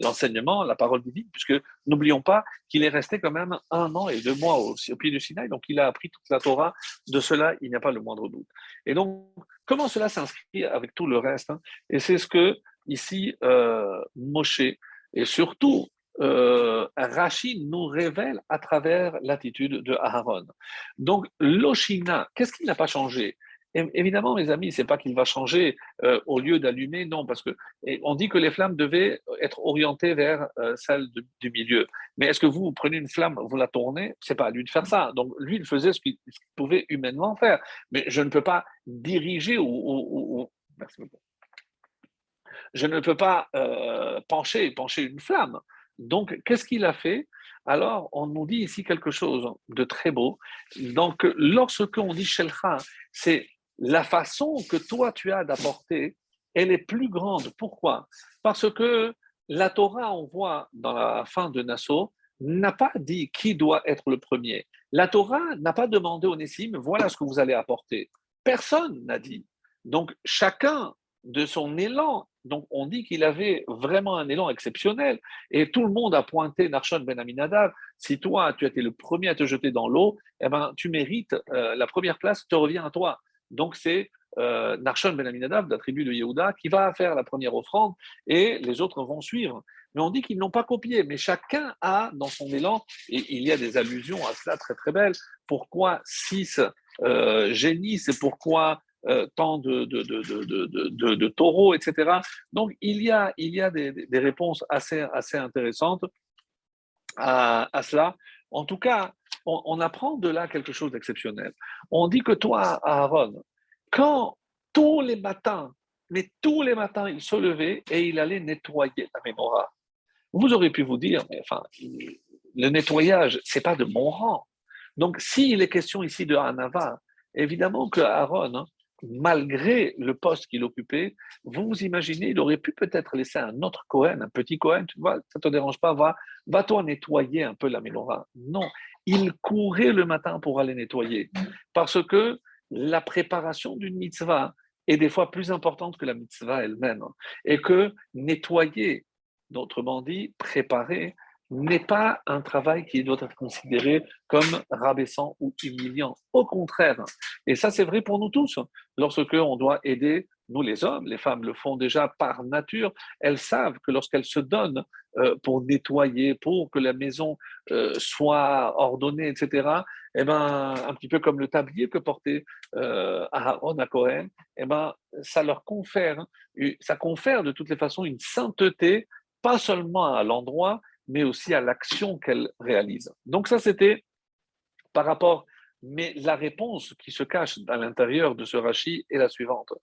l'enseignement, la, parole divine, puisque n'oublions pas qu'il est resté quand même un an et deux mois au, pied du Sinaï, donc il a appris toute la Torah, de cela il n'y a pas le moindre doute. Et donc, comment cela s'inscrit avec tout le reste hein? Et c'est ce que ici euh, Moshe et surtout euh, Rachid nous révèle à travers l'attitude de Aaron. Donc, l'Oshina, qu'est-ce qui n'a pas changé? Évidemment, mes amis, c'est pas qu'il va changer euh, au lieu d'allumer, non, parce que on dit que les flammes devaient être orientées vers euh, celles du milieu. Mais est-ce que vous, prenez une flamme, vous la tournez? C'est pas à lui de faire ça. Donc lui, il faisait ce qu'il pouvait humainement faire. Mais je ne peux pas diriger ou, merci beaucoup. Je ne peux pas euh, pencher, pencher une flamme. Donc, qu'est-ce qu'il a fait? Alors on nous dit ici quelque chose de très beau. Donc, lorsque on dit Shelcha, c'est la façon que toi tu as d'apporter elle est plus grande. Pourquoi? Parce que la Torah, on voit dans la fin de Nassau, n'a pas dit qui doit être le premier. La Torah n'a pas demandé au Nessim, voilà ce que vous allez apporter. Personne n'a dit. Donc chacun de son élan, donc on dit qu'il avait vraiment un élan exceptionnel, et tout le monde a pointé Narshon Ben Aminadav, si toi tu as été le premier à te jeter dans l'eau, eh ben, tu mérites, euh, la première place te revient à toi. Donc c'est euh, Narshon Ben de la tribu de Yehuda, qui va faire la première offrande, et les autres vont suivre. Mais on dit qu'ils n'ont pas copié, mais chacun a dans son élan, et il y a des allusions à cela très très belles. Pourquoi six euh, génies C'est pourquoi euh, tant de, de, taureaux, etc. Donc il y a, il y a des, réponses assez, assez intéressantes à, cela. En tout cas, on, apprend de là quelque chose d'exceptionnel. On dit que toi, Aaron, quand tous les matins, mais tous les matins, il se levait et il allait nettoyer la menorah. Vous aurez pu vous dire, mais enfin, le nettoyage, c'est pas de mon rang. Donc, s'il est question ici de Hanava, évidemment que Aaron, malgré le poste qu'il occupait, vous vous imaginez, il aurait pu peut-être laisser un autre Cohen, un petit Cohen, tu vois, ça te dérange pas, va, va-toi nettoyer un peu la menorah. Non, il courait le matin pour aller nettoyer. Parce que la préparation d'une mitzvah est des fois plus importante que la mitzvah elle-même. Et que nettoyer, d'autrement dit, préparer, n'est pas un travail qui doit être considéré comme rabaissant ou humiliant. Au contraire. Et ça, c'est vrai pour nous tous. Lorsque on doit aider, nous les hommes, les femmes le font déjà par nature, elles savent que lorsqu'elles se donnent euh, pour nettoyer, pour que la maison euh, soit ordonnée, etc., eh ben, un petit peu comme le tablier que portait euh, Aaron à Cohen, eh ben, ça leur confère, ça confère de toutes les façons une sainteté, pas seulement à l'endroit, mais aussi à l'action qu'elle réalise. Donc ça, c'était par rapport, mais la réponse qui se cache à l'intérieur de ce rachis est la suivante.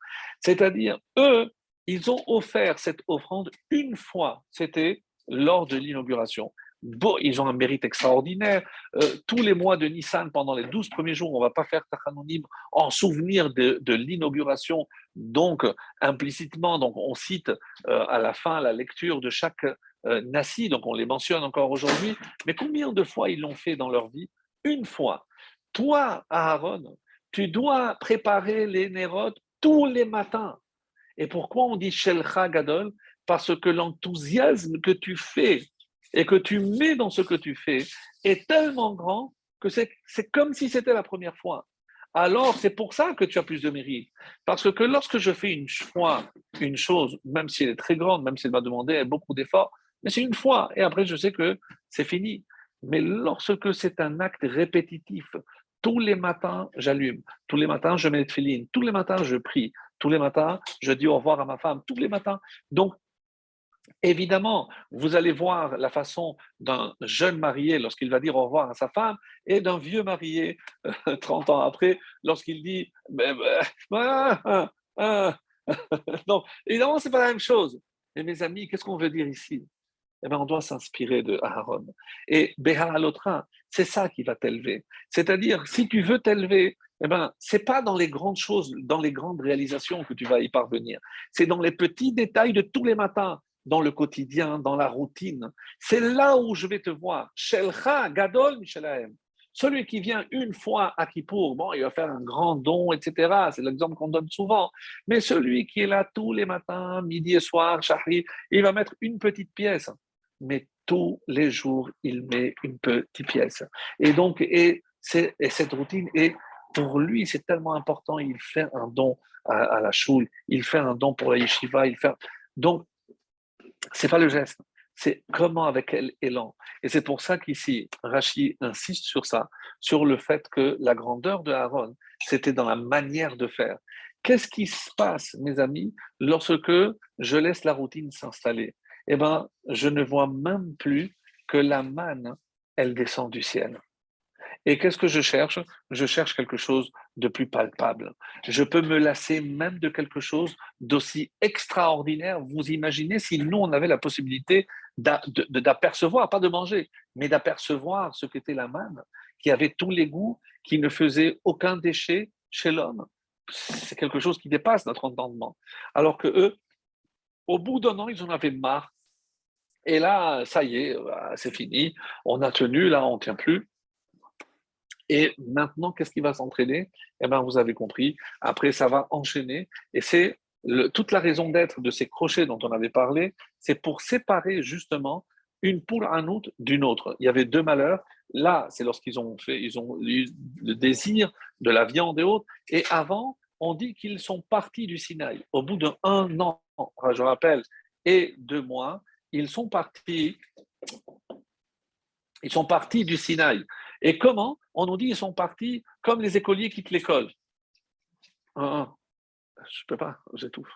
C'est-à-dire, eux, ils ont offert cette offrande une fois, c'était lors de l'inauguration. Bon, ils ont un mérite extraordinaire. Euh, tous les mois de Nissan, pendant les 12 premiers jours, on ne va pas faire Tachanonim en souvenir de, l'inauguration. Donc, implicitement, donc on cite euh, à la fin la lecture de chaque euh, Nassi, donc on les mentionne encore aujourd'hui. Mais combien de fois ils l'ont fait dans leur vie? Une fois. Toi, Aaron, tu dois préparer les nérotes tous les matins. Et pourquoi on dit Shelcha Gadol? Parce que l'enthousiasme que tu fais et que tu mets dans ce que tu fais est tellement grand que c'est comme si c'était la première fois. Alors, c'est pour ça que tu as plus de mérite. Parce que lorsque je fais une fois une chose, même si elle est très grande, même si elle va demander beaucoup d'efforts, mais c'est une fois, et après je sais que c'est fini. Mais lorsque c'est un acte répétitif, tous les matins, j'allume, tous les matins, je mets les filines, tous les matins, je prie, tous les matins, je dis au revoir à ma femme, tous les matins. Donc, Évidemment, vous allez voir la façon d'un jeune marié lorsqu'il va dire au revoir à sa femme et d'un vieux marié 30 ans après lorsqu'il dit ah, ah, ah. Non, évidemment, ce n'est pas la même chose. Mais mes amis, qu'est-ce qu'on veut dire ici? Eh bien, on doit s'inspirer de Aaron. Et Béha l'autre, c'est ça qui va t'élever. C'est-à-dire, si tu veux t'élever, eh ben, c'est pas dans les grandes choses, dans les grandes réalisations que tu vas y parvenir. C'est dans les petits détails de tous les matins dans le quotidien, dans la routine. C'est là où je vais te voir. Shelcha, Gadol. Celui qui vient une fois à Kippour, bon, il va faire un grand don, etc. C'est l'exemple qu'on donne souvent. Mais celui qui est là tous les matins, midi et soir, Shahri, il va mettre une petite pièce. Mais tous les jours, il met une petite pièce. Et donc, et, cette routine est pour lui, c'est tellement important. Il fait un don à, la choule, il fait un don pour la yeshiva, il fait. Donc, c'est pas le geste, c'est comment avec quel élan. Et c'est pour ça qu'ici, Rachi insiste sur ça, sur le fait que la grandeur de Aaron, c'était dans la manière de faire. Qu'est-ce qui se passe, mes amis, lorsque je laisse la routine s'installer? Eh bien, je ne vois même plus que la manne, elle descend du ciel. Et qu'est-ce que je cherche? Je cherche quelque chose de plus palpable. Je peux me lasser même de quelque chose d'aussi extraordinaire. Vous imaginez si nous, on avait la possibilité d'apercevoir, pas de manger, mais d'apercevoir ce qu'était la manne, qui avait tous les goûts, qui ne faisait aucun déchet chez l'homme. C'est quelque chose qui dépasse notre entendement. Alors que eux, Au bout d'un an, ils en avaient marre. Et là, ça y est, bah, c'est fini. On a tenu, là, on ne tient plus. Et maintenant, qu'est-ce qui va s'entraîner? Eh bien, vous avez compris. Après, ça va enchaîner. Et c'est toute la raison d'être de ces crochets dont on avait parlé, c'est pour séparer justement une poule un autre d'une autre. Il y avait deux malheurs. Là, c'est lorsqu'ils ont fait, ils ont eu le désir de la viande et autres. Et avant, on dit qu'ils sont partis du Sinaï. Au bout d'un an, je rappelle, et deux mois, ils sont partis. Ils sont partis du Sinaï. Et comment On nous dit qu'ils sont partis comme les écoliers quittent l'école? Je ne peux pas, j'étouffe.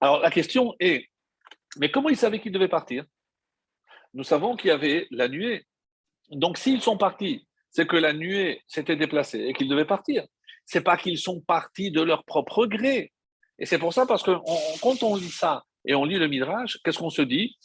Alors la question est, mais comment ils savaient qu'ils devaient partir? Nous savons qu'il y avait la nuée. Donc s'ils sont partis, c'est que la nuée s'était déplacée et qu'ils devaient partir. C'est pas qu'ils sont partis de leur propre gré. Et c'est pour ça, parce que quand on lit ça et on lit le Midrash, qu'est-ce qu'on se dit?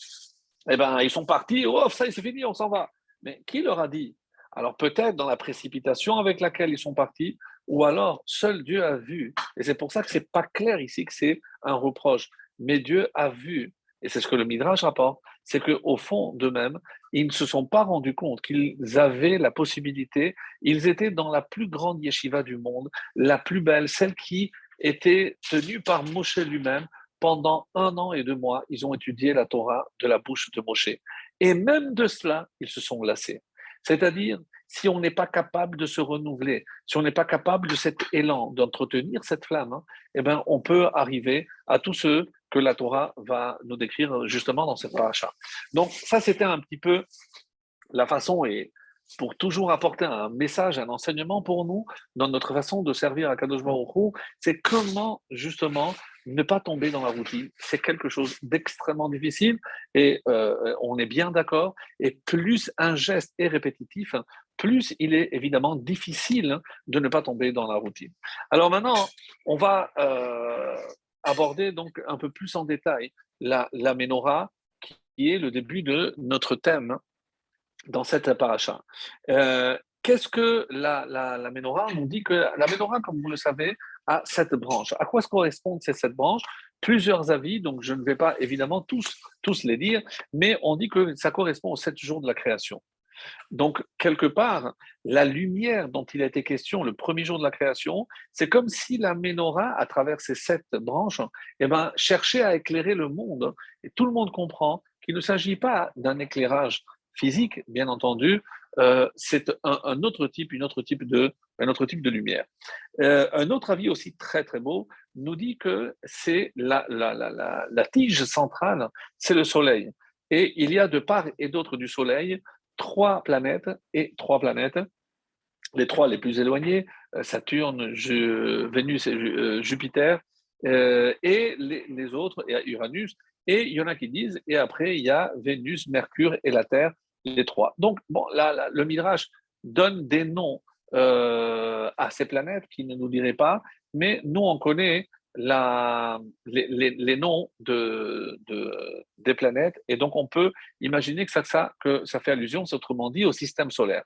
Eh bien, ils sont partis, oh, ça c'est fini, on s'en va. Mais qui leur a dit? Alors peut-être dans la précipitation avec laquelle ils sont partis, ou alors seul Dieu a vu. Et c'est pour ça que c'est pas clair ici que c'est un reproche. Mais Dieu a vu, et c'est ce que le Midrash rapporte, c'est qu'au fond d'eux-mêmes, ils ne se sont pas rendus compte qu'ils avaient la possibilité, ils étaient dans la plus grande yeshiva du monde, la plus belle, celle qui était tenue par Moshe lui-même. Pendant un an et deux mois, ils ont étudié la Torah de la bouche de Moshe. Et même de cela, ils se sont lassés. C'est-à-dire, si on n'est pas capable de se renouveler, si on n'est pas capable de cet élan, d'entretenir cette flamme, hein, eh ben, on peut arriver à tout ce que la Torah va nous décrire justement dans cette paracha. Donc, ça, c'était un petit peu la façon, et pour toujours apporter un message, un enseignement pour nous dans notre façon de servir à Kadosh Baruch c'est comment justement ne pas tomber dans la routine. C'est quelque chose d'extrêmement difficile et euh, on est bien d'accord. Et plus un geste est répétitif, plus il est évidemment difficile de ne pas tomber dans la routine. Alors maintenant, on va euh, aborder donc un peu plus en détail la, la menorah qui est le début de notre thème dans cette paracha. Euh, qu'est-ce que la, la, la menorah? On dit que la menorah, comme vous le savez, a sept branches. À quoi correspondent ces sept branches? Plusieurs avis, donc je ne vais pas évidemment tous, tous les dire, mais on dit que ça correspond aux sept jours de la création. Donc, quelque part, la lumière dont il a été question le premier jour de la création, c'est comme si la menorah, à travers ces sept branches, eh ben, cherchait à éclairer le monde. Et tout le monde comprend qu'il ne s'agit pas d'un éclairage physique, bien entendu, euh, c'est un, autre type, une autre type de, un autre type de lumière. Euh, un autre avis aussi très très beau nous dit que c'est la, la, la, la, tige centrale, c'est le Soleil. Et il y a de part et d'autre du Soleil trois planètes et trois planètes. Les trois les plus éloignées, euh, Saturne, Vénus et Jupiter, et les, autres, et Uranus, et il y en a qui disent, et après, il y a Vénus, Mercure et la Terre, les trois. Donc, le Midrash donne des noms euh, à ces planètes qui ne nous diraient pas, mais nous, on connaît les, noms de, des planètes, et donc on peut imaginer que ça, que ça fait allusion, autrement dit, au système solaire.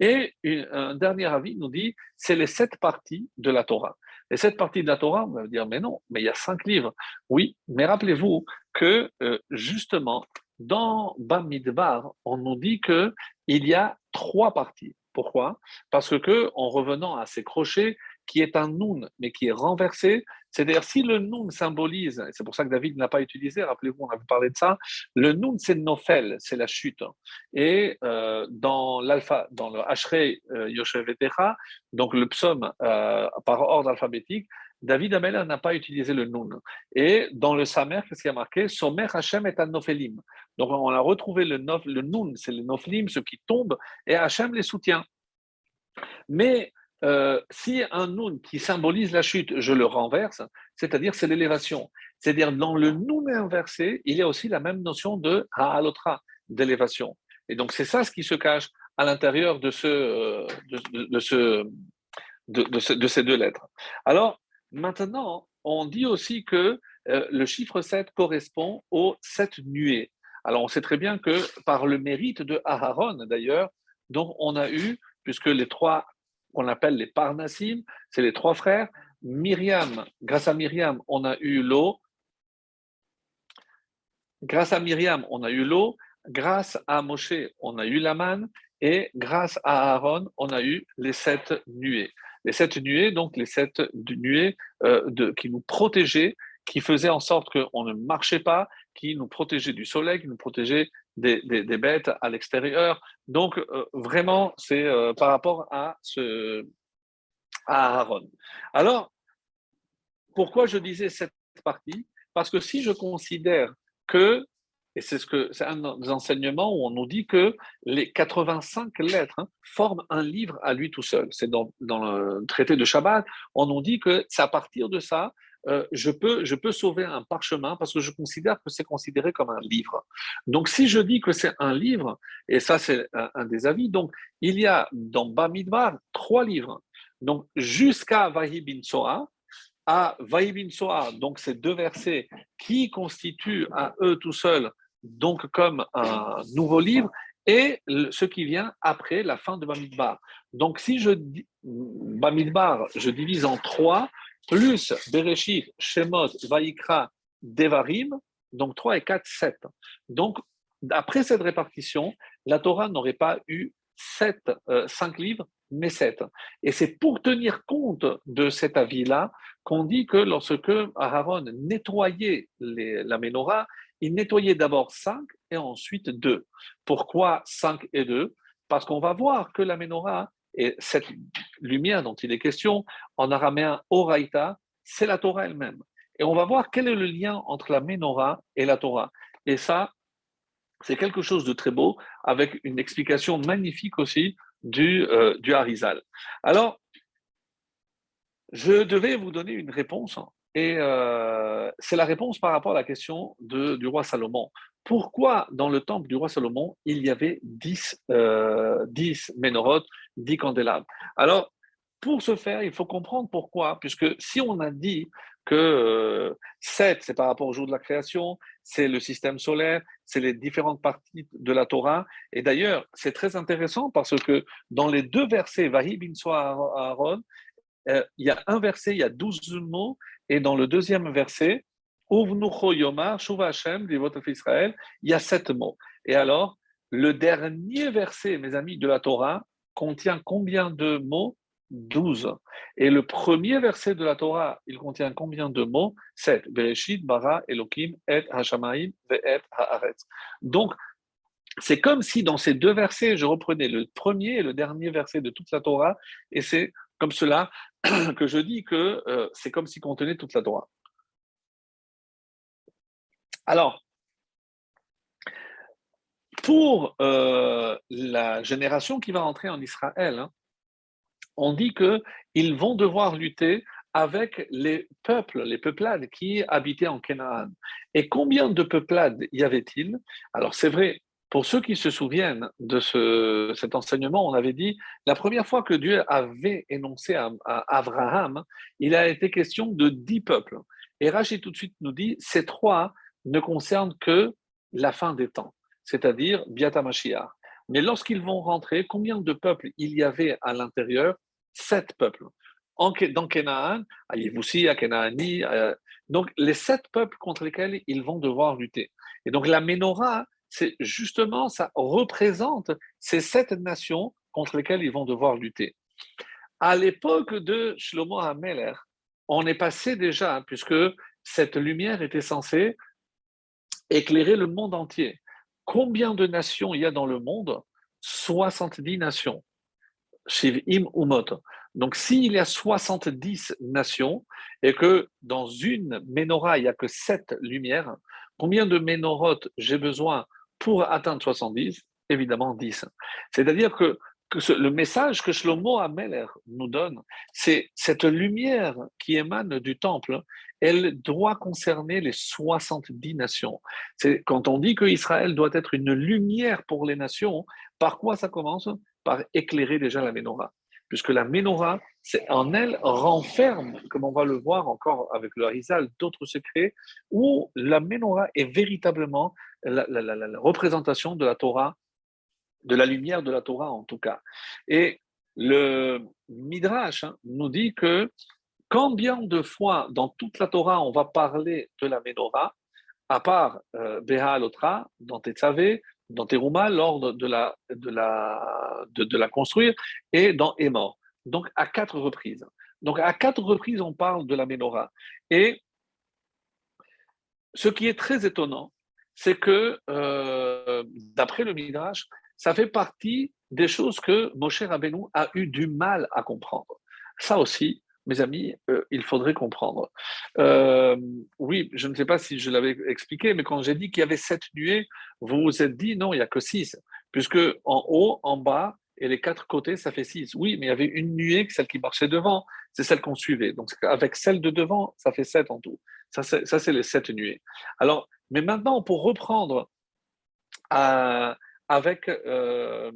Et un dernier avis nous dit, c'est les sept parties de la Torah. Et cette partie de la Torah, on va dire, mais non, mais il y a cinq livres. Oui, mais rappelez-vous que euh, justement, dans Bamidbar, on nous dit qu'il y a trois parties. Pourquoi? Parce que, en revenant à ces crochets, qui est un nun, mais qui est renversé, c'est-à-dire si le nun symbolise, c'est pour ça que David n'a pas utilisé, rappelez-vous, on avait parlé de ça, le nun c'est Nofel, c'est la chute. Et euh, dans l'alpha, dans le Ashrei euh, donc le psaume euh, par ordre alphabétique, David Ameller n'a pas utilisé le nun. Et dans le Samer, qu'est-ce qui a marqué? Somer Hashem est un Nofelim. Donc on a retrouvé le, nof, c'est le Nofelim, ce qui tombe, et Hashem les soutient. Mais euh, si un nun qui symbolise la chute, je le renverse, c'est-à-dire c'est l'élévation. C'est-à-dire dans le nun inversé, il y a aussi la même notion de ha'alotra, d'élévation. Et donc c'est ça ce qui se cache à l'intérieur de, ce, de, ce, de, ces deux lettres. Alors maintenant, on dit aussi que euh, le chiffre 7 correspond aux sept nuées. Alors on sait très bien que par le mérite de Aharon, d'ailleurs, donc on a eu, puisque les trois qu'on appelle les Parnassim, c'est les trois frères, grâce à Myriam, on a eu l'eau. Grâce à Myriam, on a eu l'eau. Grâce à Moshe, on a eu la manne. Et grâce à Aaron, on a eu les sept nuées. Les sept nuées, donc les sept nuées euh, qui nous protégeaient, qui faisaient en sorte qu'on ne marchait pas, qui nous protégeaient du soleil, qui nous protégeaient des, bêtes à l'extérieur. Donc, euh, vraiment, c'est euh, par rapport à, ce, à Aaron. Alors, pourquoi je disais cette partie? Parce que si je considère que et c'est ce un des enseignements où on nous dit que les 85 lettres hein, forment un livre à lui tout seul. C'est dans, le traité de Shabbat, on nous dit que c'est à partir de ça, euh, je, peux, je peux sauver un parchemin parce que je considère que c'est considéré comme un livre. Donc si je dis que c'est un livre, et ça c'est un, des avis, donc il y a dans Bamidbar trois livres. Donc jusqu'à Vahibin Soa, à Vahibin Soa, donc ces deux versets qui constituent à eux tout seuls donc comme un nouveau livre, et ce qui vient après la fin de Bamidbar. Donc si je Bamidbar, je divise en trois, plus Bereshit, Shemot, Vaikra, Devarim, donc 3 et 4, 7. Donc, après cette répartition, la Torah n'aurait pas eu 7, 5 euh, livres, mais 7. Et c'est pour tenir compte de cet avis-là qu'on dit que lorsque Aaron nettoyait la menorah, il nettoyait d'abord 5 et ensuite 2. Pourquoi 5 et 2 Parce qu'on va voir que la menorah, et cette lumière dont il est question, en araméen Oraita, c'est la Torah elle-même. Et on va voir quel est le lien entre la menorah et la Torah. Et ça, c'est quelque chose de très beau, avec une explication magnifique aussi du, euh, du Harizal. Alors, je devais vous donner une réponse et euh, c'est la réponse par rapport à la question de, du roi Salomon. Pourquoi dans le temple du roi Salomon, il y avait 10, euh, 10 ménorotes, 10 candélabres? Alors, pour ce faire, il faut comprendre pourquoi, puisque si on a dit que euh, 7, c'est par rapport au jour de la création, c'est le système solaire, c'est les différentes parties de la Torah. Et d'ailleurs, c'est très intéressant parce que dans les deux versets, Vahi Aaron, euh, il y a un verset, il y a 12 mots, et dans le deuxième verset, Yomar, Israël, il y a sept mots. Et alors, le dernier verset, mes amis, de la Torah contient combien de mots? 12. Et le premier verset de la Torah, il contient combien de mots? 7. Bereshit, Bara, Elohim, Et, Hashamaim, Ve'et, Haaretz. Donc, c'est comme si dans ces deux versets, je reprenais le premier et le dernier verset de toute la Torah, et c'est comme cela que je dis que euh, c'est comme si contenait toute la Torah. Alors, pour euh, la génération qui va entrer en Israël, hein, on dit qu'ils vont devoir lutter avec les peuples, les peuplades qui habitaient en Canaan. Et combien de peuplades y avait-il? Alors c'est vrai, pour ceux qui se souviennent de cet enseignement, on avait dit, la première fois que Dieu avait énoncé à, Abraham, il a été question de dix peuples. Et Rachid tout de suite nous dit, ces trois ne concernent que la fin des temps, c'est-à-dire Biata Mashiach. Mais lorsqu'ils vont rentrer, combien de peuples il y avait à l'intérieur? Sept peuples. dans Canaan, à Yévoussi, à Canaani, donc les sept peuples contre lesquels ils vont devoir lutter. Et donc la menorah, c'est justement, ça représente ces sept nations contre lesquelles ils vont devoir lutter. À l'époque de Shlomo HaMeler, on est passé déjà, hein, puisque cette lumière était censée éclairer le monde entier. Combien de nations il y a dans le monde? 70 nations. Shivim Umot. Donc, s'il y a 70 nations et que dans une menorah, il n'y a que 7 lumières, combien de ménorotes j'ai besoin pour atteindre 70, évidemment 10. C'est-à-dire que, le message que Shlomo Ameler nous donne, c'est cette lumière qui émane du temple, elle doit concerner les 70 nations. C'est quand on dit que Israël doit être une lumière pour les nations, par quoi ça commence? Par éclairer déjà la menorah. Puisque la menorah, en elle renferme, comme on va le voir encore avec le Harizal, d'autres secrets, où la menorah est véritablement la, représentation de la Torah, de la lumière de la Torah en tout cas. Et le Midrash hein, nous dit que combien de fois dans toute la Torah on va parler de la menorah, à part euh, Beha Alotra, dans Tetzavé, dans Teruma, l'ordre de la, de, la, de, la construire, et dans Emor. Donc à quatre reprises. Donc à quatre reprises, on parle de la menorah. Et ce qui est très étonnant, c'est que, euh, d'après le Midrash, ça fait partie des choses que Moshe Rabbeinu a eu du mal à comprendre. Ça aussi, mes amis, euh, il faudrait comprendre. Euh, oui, je ne sais pas si je l'avais expliqué, mais quand j'ai dit qu'il y avait sept nuées, vous vous êtes dit non, il n'y a que six, puisque en haut, en bas et les quatre côtés, ça fait six. Oui, mais il y avait une nuée, celle qui marchait devant, c'est celle qu'on suivait. Donc avec celle de devant, ça fait sept en tout. Ça, c'est les sept nuées. Alors, mais maintenant, pour reprendre euh, avec la,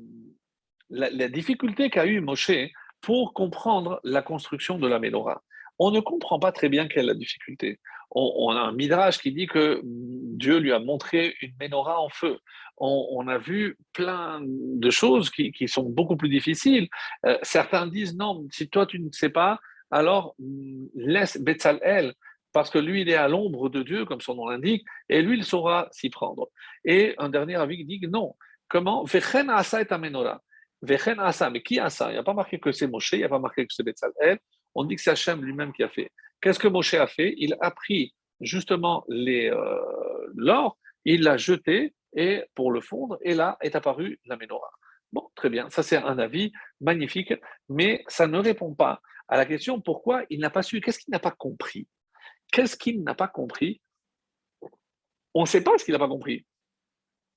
la difficulté qu'a eu Moshe pour comprendre la construction de la menorah. On ne comprend pas très bien quelle est la difficulté. On, a un midrash qui dit que Dieu lui a montré une menorah en feu. On, a vu plein de choses qui, sont beaucoup plus difficiles. Euh, certains disent non, si toi tu ne sais pas, alors mm, laisse Betzalel, parce que lui il est à l'ombre de Dieu, comme son nom l'indique, et lui il saura s'y prendre. Et un dernier avis dit non. Comment? Vechen asa et menorah. Vechen Asa, mais qui a ça Il n'y a pas marqué que c'est Moshe, il n'y a pas marqué que c'est Betzalel. On dit que c'est Hachem lui-même qui a fait. Qu'est-ce que Moshe a fait? Il a pris justement euh, l'or, il l'a jeté et pour le fondre, et là est apparue la menorah. Bon, très bien, ça c'est un avis magnifique, mais ça ne répond pas à la question pourquoi il n'a pas su, qu'est-ce qu'il n'a pas compris? Qu'est-ce qu'il n'a pas compris? On ne sait pas ce qu'il n'a pas compris.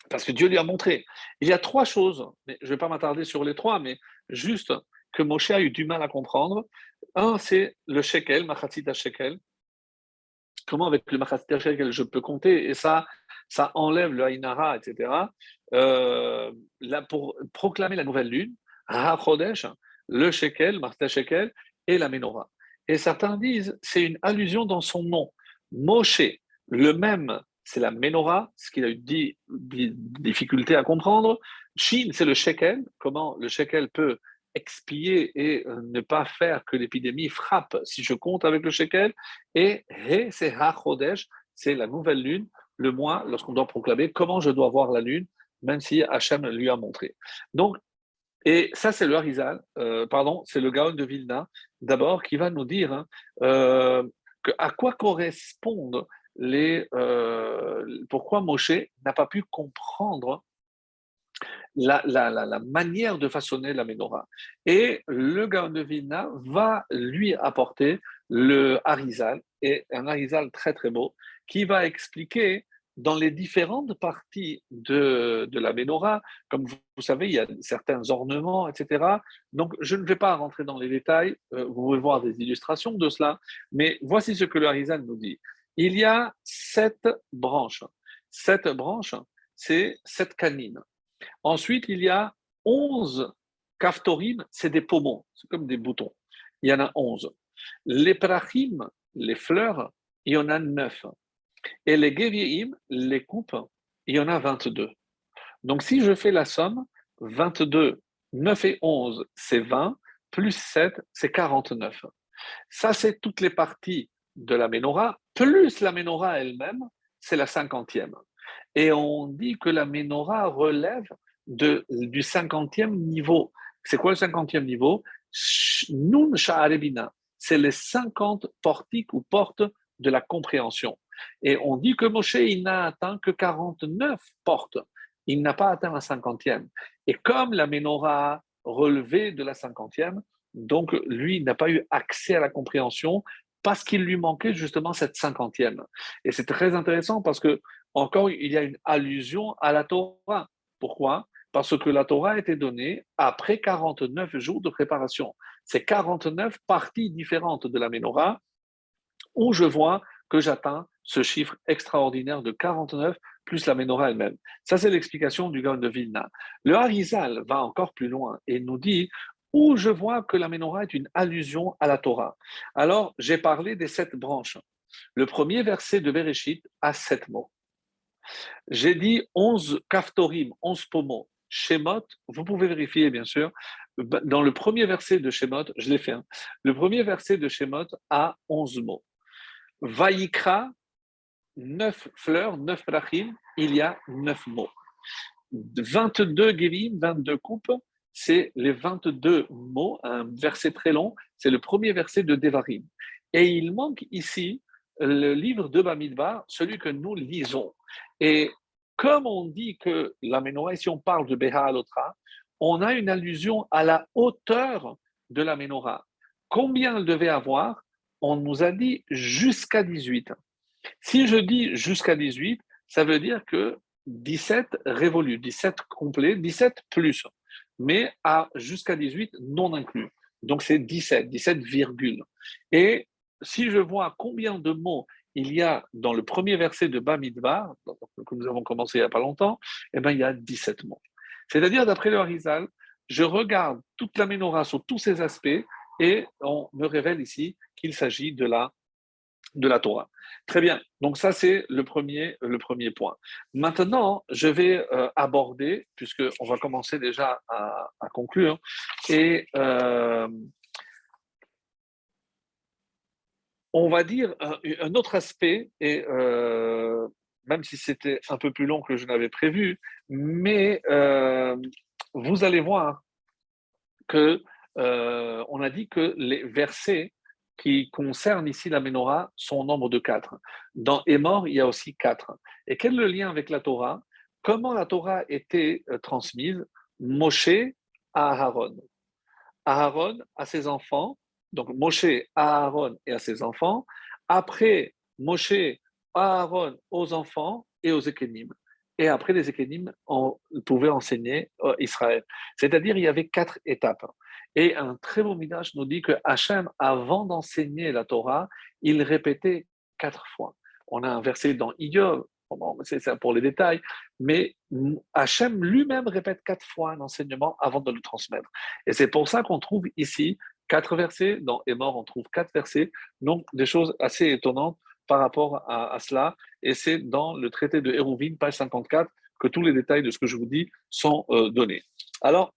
Parce que Dieu lui a montré. Il y a trois choses, mais je ne vais pas m'attarder sur les trois, mais juste que Moshe a eu du mal à comprendre. Un, c'est le shekel, machatzita shekel. Comment avec le machatzita shekel je peux compter? Et ça, ça enlève le haïnara, etc. Euh, là, pour proclamer la nouvelle lune, Chodesh, le shekel, machatzita shekel et la menorah. Et certains disent, c'est une allusion dans son nom. Moshe, le même c'est la menorah, ce qu'il a eu des difficultés à comprendre. Chine, c'est le shekel, comment le shekel peut expier et euh, ne pas faire que l'épidémie frappe si je compte avec le shekel. Et c'est c'est la nouvelle lune, le mois, lorsqu'on doit proclamer comment je dois voir la lune, même si Hachem lui a montré. Donc, et ça, c'est le euh, pardon, c'est le Gaon de Vilna, d'abord, qui va nous dire hein, euh, à quoi correspondent les, pourquoi Moshe n'a pas pu comprendre la, manière de façonner la menorah. Et le Gaon de va lui apporter le Harizal, et un Harizal très très beau, qui va expliquer dans les différentes parties de, la menorah, comme vous, savez, il y a certains ornements, etc. Donc, je ne vais pas rentrer dans les détails, euh, vous pouvez voir des illustrations de cela, mais voici ce que le Harizal nous dit il y a sept branches. Sept branches, c'est sept canines. Ensuite, il y a onze kaftorim, c'est des poumons, c'est comme des boutons. Il y en a onze. Les prachim, les fleurs, il y en a neuf. Et les geviim, les coupes, il y en a 22. Donc si je fais la somme, 22, 9 et 11, c'est 20, plus 7, c'est 49. Ça, c'est toutes les parties de la menorah, plus la menorah elle-même, c'est la cinquantième. Et on dit que la menorah relève de, du cinquantième niveau. C'est quoi le cinquantième niveau? Nun Sha'arebina, c'est les cinquante portiques ou portes de la compréhension. Et on dit que Moshe, il n'a atteint que 49 portes. Il n'a pas atteint la cinquantième. Et comme la menorah relevait de la cinquantième, donc lui n'a pas eu accès à la compréhension parce qu'il lui manquait justement cette cinquantième. Et c'est très intéressant parce que, encore, il y a une allusion à la Torah. Pourquoi? Parce que la Torah a été donnée après 49 jours de préparation. C'est 49 parties différentes de la menorah où je vois que j'atteins ce chiffre extraordinaire de 49 plus la menorah elle-même. Ça, c'est l'explication du Gaon de Vilna. Le Harizal va encore plus loin et nous dit où je vois que la menorah est une allusion à la Torah. Alors, j'ai parlé des sept branches. Le premier verset de Bereshit a sept mots. J'ai dit onze kaftorim, onze pommeaux. Shemot, vous pouvez vérifier bien sûr, dans le premier verset de Shemot, je l'ai fait, hein. le premier verset de Shemot a onze mots. Vaïkra, neuf fleurs, neuf brachim, il y a neuf mots. 22 Gévim, 22 coupes, c'est les 22 mots, un verset très long, c'est le premier verset de Devarim. Et il manque ici le livre de Bamidbar, celui que nous lisons. Et comme on dit que la menorah, si on parle de Beha Alotra, on a une allusion à la hauteur de la menorah. Combien elle devait avoir? On nous a dit jusqu'à 18. Si je dis jusqu'à 18, ça veut dire que 17 révolus, 17 complets, 17 plus, mais à jusqu'à 18 non inclus. Donc c'est 17, 17 virgule. Et si je vois combien de mots il y a dans le premier verset de Bamidbar, que nous avons commencé il n'y a pas longtemps, eh bien, il y a 17 mots. C'est-à-dire, d'après le Harizal, je regarde toute la menorah sur tous ses aspects et on me révèle ici qu'il s'agit de la, de la Torah. Très bien, donc ça c'est le premier, le premier point. Maintenant, je vais euh, aborder, puisqu'on va commencer déjà à, conclure, et euh, on va dire un, autre aspect, et euh, même si c'était un peu plus long que je n'avais prévu, mais euh, vous allez voir que euh, on a dit que les versets qui concernent ici la menorah sont au nombre de quatre. Dans Émor, il y a aussi quatre. Et quel est le lien avec la Torah? Comment la Torah était transmise? Moshe à Aaron. Aaron à ses enfants donc Moshe à Aaron et à ses enfants. Après, Moshe à Aaron aux enfants et aux Ékénim. Et après, les Ékénim pouvaient enseigner euh, Israël. C'est-à-dire, il y avait quatre étapes. Et un très beau midage nous dit que Hachem, avant d'enseigner la Torah, il répétait quatre fois. On a un verset dans Iyov, c'est ça pour les détails, mais Hachem lui-même répète quatre fois un enseignement avant de le transmettre. Et c'est pour ça qu'on trouve ici quatre versets. Dans mort, on trouve quatre versets. Donc, des choses assez étonnantes par rapport à, cela. Et c'est dans le traité de Hérouvine, page 54, que tous les détails de ce que je vous dis sont euh, donnés. Alors,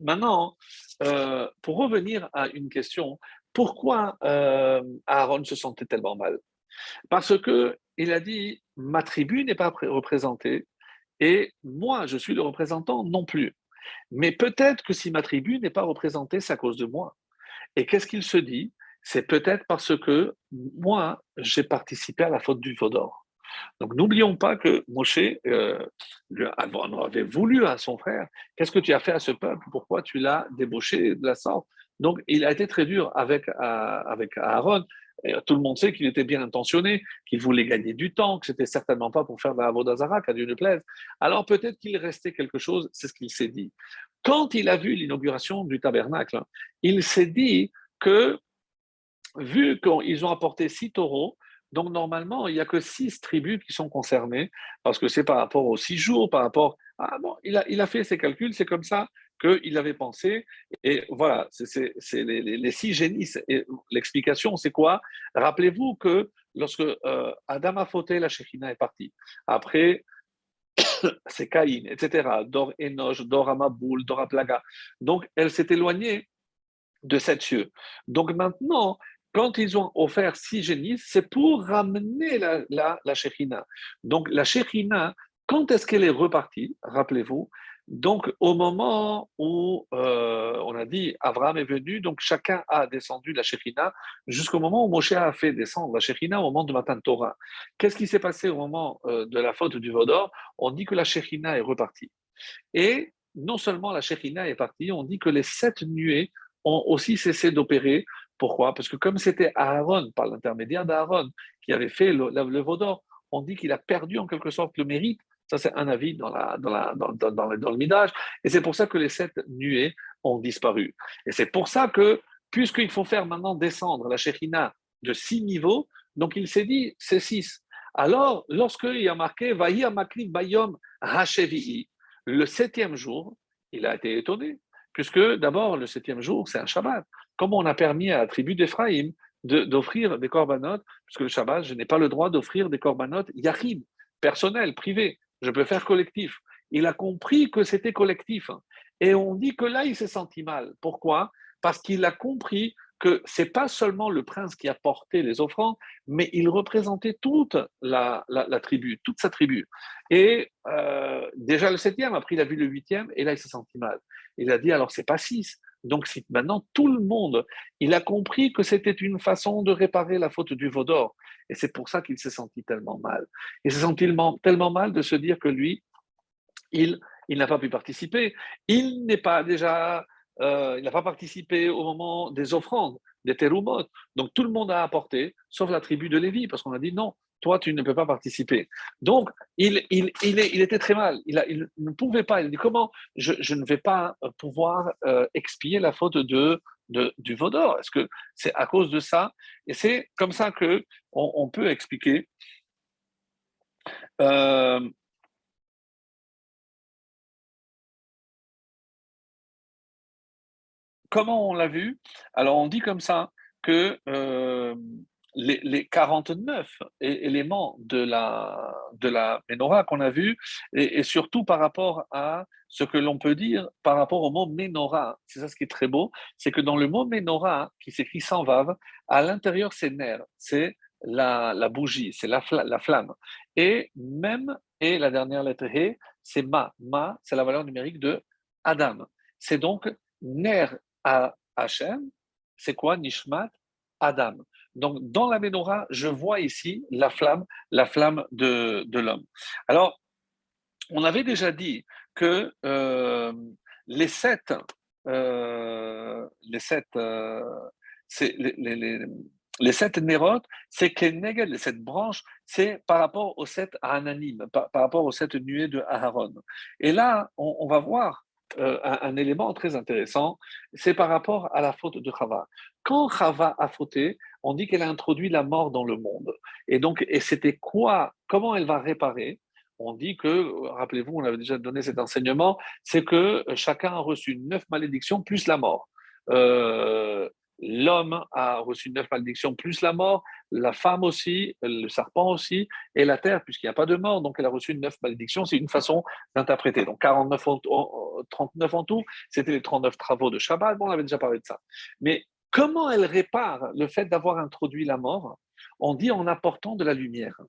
maintenant, euh, pour revenir à une question, pourquoi euh, Aaron se sentait tellement mal? Parce que il a dit ma tribu n'est pas représentée et moi je suis le représentant non plus. Mais peut-être que si ma tribu n'est pas représentée, c'est à cause de moi. Et qu'est-ce qu'il se dit? C'est peut-être parce que moi, j'ai participé à la faute du Vaudor. Donc n'oublions pas que Moshe euh, avait voulu à son frère, qu'est-ce que tu as fait à ce peuple? Pourquoi tu l'as débauché de la sorte? Donc il a été très dur avec, euh, avec Aaron, tout le monde sait qu'il était bien intentionné, qu'il voulait gagner du temps, que c'était certainement pas pour faire de la Vodazara, qu'à Dieu ne plaise. Alors peut-être qu'il restait quelque chose, c'est ce qu'il s'est dit. Quand il a vu l'inauguration du tabernacle, il s'est dit que, vu qu'ils ont apporté six taureaux, donc normalement, il n'y a que six tribus qui sont concernées, parce que c'est par rapport aux six jours, par rapport... Ah bon, il a, il a fait ses calculs, c'est comme ça qu'il avait pensé. Et voilà, c'est les, six génies. L'explication, c'est quoi? Rappelez-vous que lorsque euh, Adam a fauté, la Shekhina est partie. Après, c'est Caïn, etc. Dor Enoch, Dor Amaboul, Dor Aplaga. Donc, elle s'est éloignée de sept cieux. Donc maintenant, quand ils ont offert six génies, c'est pour ramener la, la, la Donc la Shekhina, quand est-ce qu'elle est repartie? Rappelez-vous, donc, au moment où euh, on a dit Abraham est venu, donc chacun a descendu la Shekhina jusqu'au moment où Moshe a fait descendre la Shekhina au moment de Matan Torah. Qu'est-ce qui s'est passé au moment euh, de la faute du Vaudor? On dit que la Shekhina est repartie. Et non seulement la Shekhina est partie, on dit que les sept nuées ont aussi cessé d'opérer. Pourquoi? Parce que comme c'était Aaron, par l'intermédiaire d'Aaron, qui avait fait le, le Vaudor, on dit qu'il a perdu en quelque sorte le mérite ça, c'est un avis dans, le midage. Et c'est pour ça que les sept nuées ont disparu. Et c'est pour ça que, puisqu'il faut faire maintenant descendre la Shekhina de six niveaux, donc il s'est dit, c'est six. Alors, lorsqu'il y a marqué Vahi Bayom le septième jour, il a été étonné puisque d'abord, le septième jour, c'est un Shabbat. Comment on a permis à la tribu d'Ephraïm d'offrir des corbanotes, puisque le Shabbat, je n'ai pas le droit d'offrir des corbanotes yachid, personnels, privés. Je peux faire collectif. Il a compris que c'était collectif. Et on dit que là, il s'est senti mal. Pourquoi? Parce qu'il a compris que c'est pas seulement le prince qui a porté les offrandes, mais il représentait toute la, tribu, toute sa tribu. Et euh, déjà le septième, après il a vu le huitième, et là il s'est senti mal. Il a dit alors c'est pas six. Donc maintenant tout le monde, il a compris que c'était une façon de réparer la faute du Vaudor. Et c'est pour ça qu'il s'est senti tellement mal. Il s'est senti tellement mal de se dire que lui, il, il n'a pas pu participer. Il n'est pas déjà euh, il n'a pas participé au moment des offrandes, des terumot. Donc tout le monde a apporté, sauf la tribu de Lévi, parce qu'on a dit non, toi tu ne peux pas participer. Donc il, il, il, il était très mal, il, il, ne pouvait pas, il a dit comment je, je ne vais pas pouvoir euh, expier la faute de, de du Vaudor Est-ce que c'est à cause de ça? Et c'est comme ça que on, peut expliquer. Euh, comment on l'a vu? Alors, on dit comme ça que euh, les, 49 éléments de la, de la menorah qu'on a vu, et, surtout par rapport à ce que l'on peut dire par rapport au mot menorah, c'est ça ce qui est très beau, c'est que dans le mot menorah, qui s'écrit sans vave, à l'intérieur c'est ner, c'est la, bougie, c'est la, la, flamme. Et même, et la dernière lettre He, c'est ma. Ma, c'est la valeur numérique de Adam. C'est donc ner à Hachem, c'est quoi? Nishmat Adam. Donc, dans la menorah, je vois ici la flamme, la flamme de, de l'homme. Alors, on avait déjà dit que euh, les sept, euh, les sept, euh, les, les, les, sept nérotes, c'est que les sept branches, c'est par rapport aux sept ananim, par, par, rapport aux sept nuées de Aharon. Et là, on, va voir euh, un, élément très intéressant, c'est par rapport à la faute de Chava. Quand Chava a fauté, on dit qu'elle a introduit la mort dans le monde. Et donc, et c'était quoi Comment elle va réparer? On dit que, rappelez-vous, on avait déjà donné cet enseignement, c'est que chacun a reçu neuf malédictions plus la mort. Euh, l'homme a reçu neuf malédictions plus la mort, la femme aussi, le serpent aussi, et la terre, puisqu'il n'y a pas de mort, donc elle a reçu neuf malédictions. C'est une façon d'interpréter. Donc 49 39 en tout, c'était les 39 travaux de Shabbat. Bon, on avait déjà parlé de ça. Mais comment elle répare le fait d'avoir introduit la mort On dit en apportant de la lumière?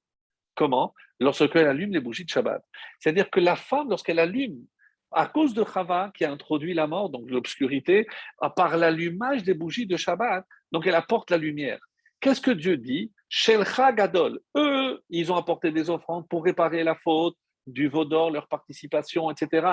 Comment? Lorsqu'elle allume les bougies de Shabbat. C'est-à-dire que la femme, lorsqu'elle allume à cause de Chava qui a introduit la mort, donc l'obscurité, par l'allumage des bougies de Shabbat, donc elle apporte la lumière. Qu'est-ce que Dieu dit? Shelcha Gadol. Eux, ils ont apporté des offrandes pour réparer la faute, du Vaudor, leur participation, etc.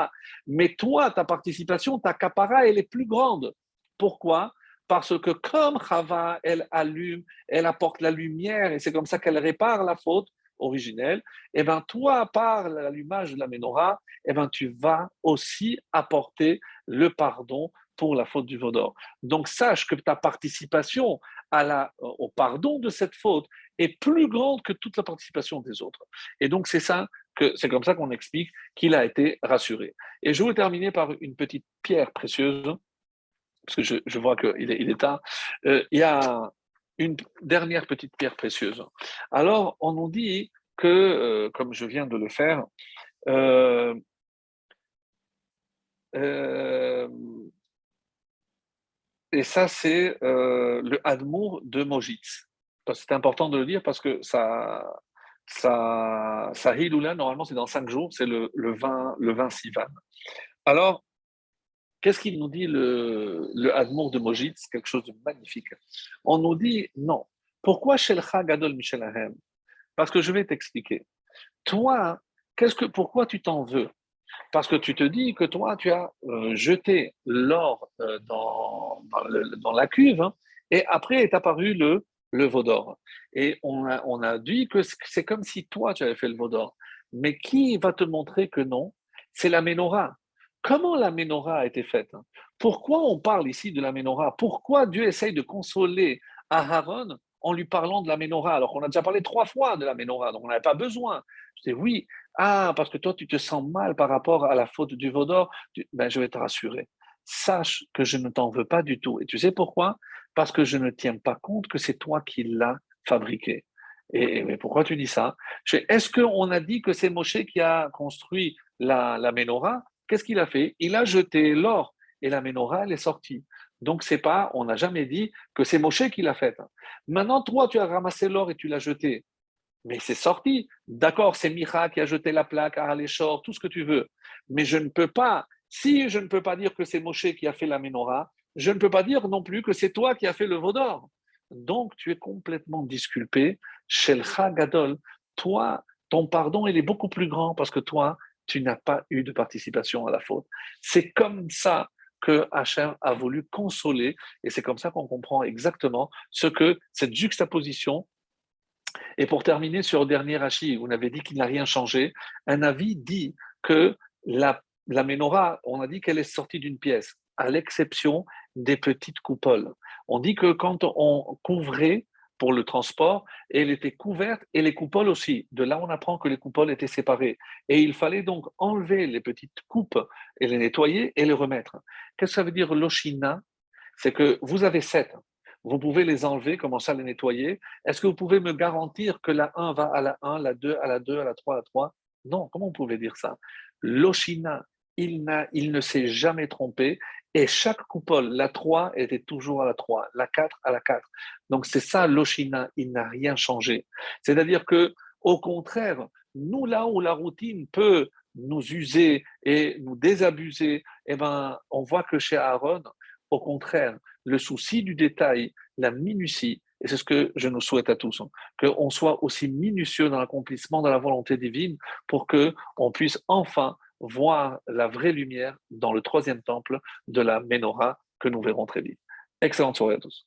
Mais toi, ta participation, ta capara, elle est plus grande. Pourquoi? Parce que comme Chava, elle allume, elle apporte la lumière, et c'est comme ça qu'elle répare la faute, originelle, et eh ben toi, par l'allumage de la menorah, et eh ben tu vas aussi apporter le pardon pour la faute du vaudor. Donc sache que ta participation la, au pardon de cette faute est plus grande que toute la participation des autres. Et donc c'est ça que c'est comme ça qu'on explique qu'il a été rassuré. Et je vais terminer par une petite pierre précieuse, parce que je, vois qu'il est, il est tard. Euh, il y a une dernière petite pierre précieuse. Alors, on nous dit que, euh, comme je viens de le faire, euh, et ça, c'est le Admour de Mojitz. C'est important de le dire parce que ça, ça, ça normalement, c'est dans cinq jours, c'est le, le, 20, le 20 Sivan. Alors, Qu'est-ce qu'il nous dit le, le de Mojitz? Quelque chose de magnifique. On nous dit non. Pourquoi Shelcha Gadol Michelahem Parce que je vais t'expliquer. Toi, qu'est-ce que, pourquoi tu t'en veux? Parce que tu te dis que toi, tu as euh, jeté l'or euh, dans, dans, la cuve hein, et après est apparu le, le veau d'or. Et on a, on a dit que c'est comme si toi, tu avais fait le veau d'or. Mais qui va te montrer que non? C'est la menorah. Comment la menorah a été faite Pourquoi on parle ici de la menorah? Pourquoi Dieu essaye de consoler Aharon en lui parlant de la menorah alors qu'on a déjà parlé trois fois de la menorah, donc on n'avait pas besoin. Je dis oui, ah, parce que toi tu te sens mal par rapport à la faute du Vaudor, ben, je vais te rassurer. sache que je ne t'en veux pas du tout. Et tu sais pourquoi? Parce que je ne tiens pas compte que c'est toi qui l'as fabriqué. Et, mais pourquoi tu dis ça? Est-ce qu'on a dit que c'est Moshe qui a construit la, la menorah? Qu'est-ce qu'il a fait? Il a jeté l'or et la menorah, elle est sortie. Donc, c'est pas, on n'a jamais dit que c'est Moshe qui l'a faite. Maintenant, toi, tu as ramassé l'or et tu l'as jeté. Mais c'est sorti. D'accord, c'est Mira qui a jeté la plaque à tout ce que tu veux. Mais je ne peux pas, si je ne peux pas dire que c'est Moshe qui a fait la menorah, je ne peux pas dire non plus que c'est toi qui as fait le veau d'or. Donc, tu es complètement disculpé. Shelcha Gadol, toi, ton pardon, il est beaucoup plus grand parce que toi, tu n'as pas eu de participation à la faute. C'est comme ça que Hachem a voulu consoler, et c'est comme ça qu'on comprend exactement ce que cette juxtaposition. Et pour terminer sur le dernier Rashi, vous n'avez dit qu'il n'a rien changé. Un avis dit que la, la menorah, on a dit qu'elle est sortie d'une pièce, à l'exception des petites coupoles. On dit que quand on couvrait pour le transport, et elle était couverte, et les coupoles aussi. De là, on apprend que les coupoles étaient séparées. Et il fallait donc enlever les petites coupes et les nettoyer et les remettre. Qu'est-ce que ça veut dire l'oshina? C'est que vous avez sept. Vous pouvez les enlever, commencer à les nettoyer. Est-ce que vous pouvez me garantir que la 1 va à la 1, la 2 à la 2, à la 3 à la 3 Non, comment vous pouvez dire ça? L'oshina, il, il ne s'est jamais trompé et chaque coupole, la 3 était toujours à la 3, la 4 à la 4. Donc c'est ça l'Oshina, il n'a rien changé. C'est-à-dire que, au contraire, nous là où la routine peut nous user et nous désabuser, eh ben, on voit que chez Aaron, au contraire, le souci du détail, la minutie, et c'est ce que je nous souhaite à tous, hein, qu'on soit aussi minutieux dans l'accomplissement de la volonté divine pour que on puisse enfin voir la vraie lumière dans le troisième temple de la Menorah que nous verrons très vite. Excellente soirée à tous.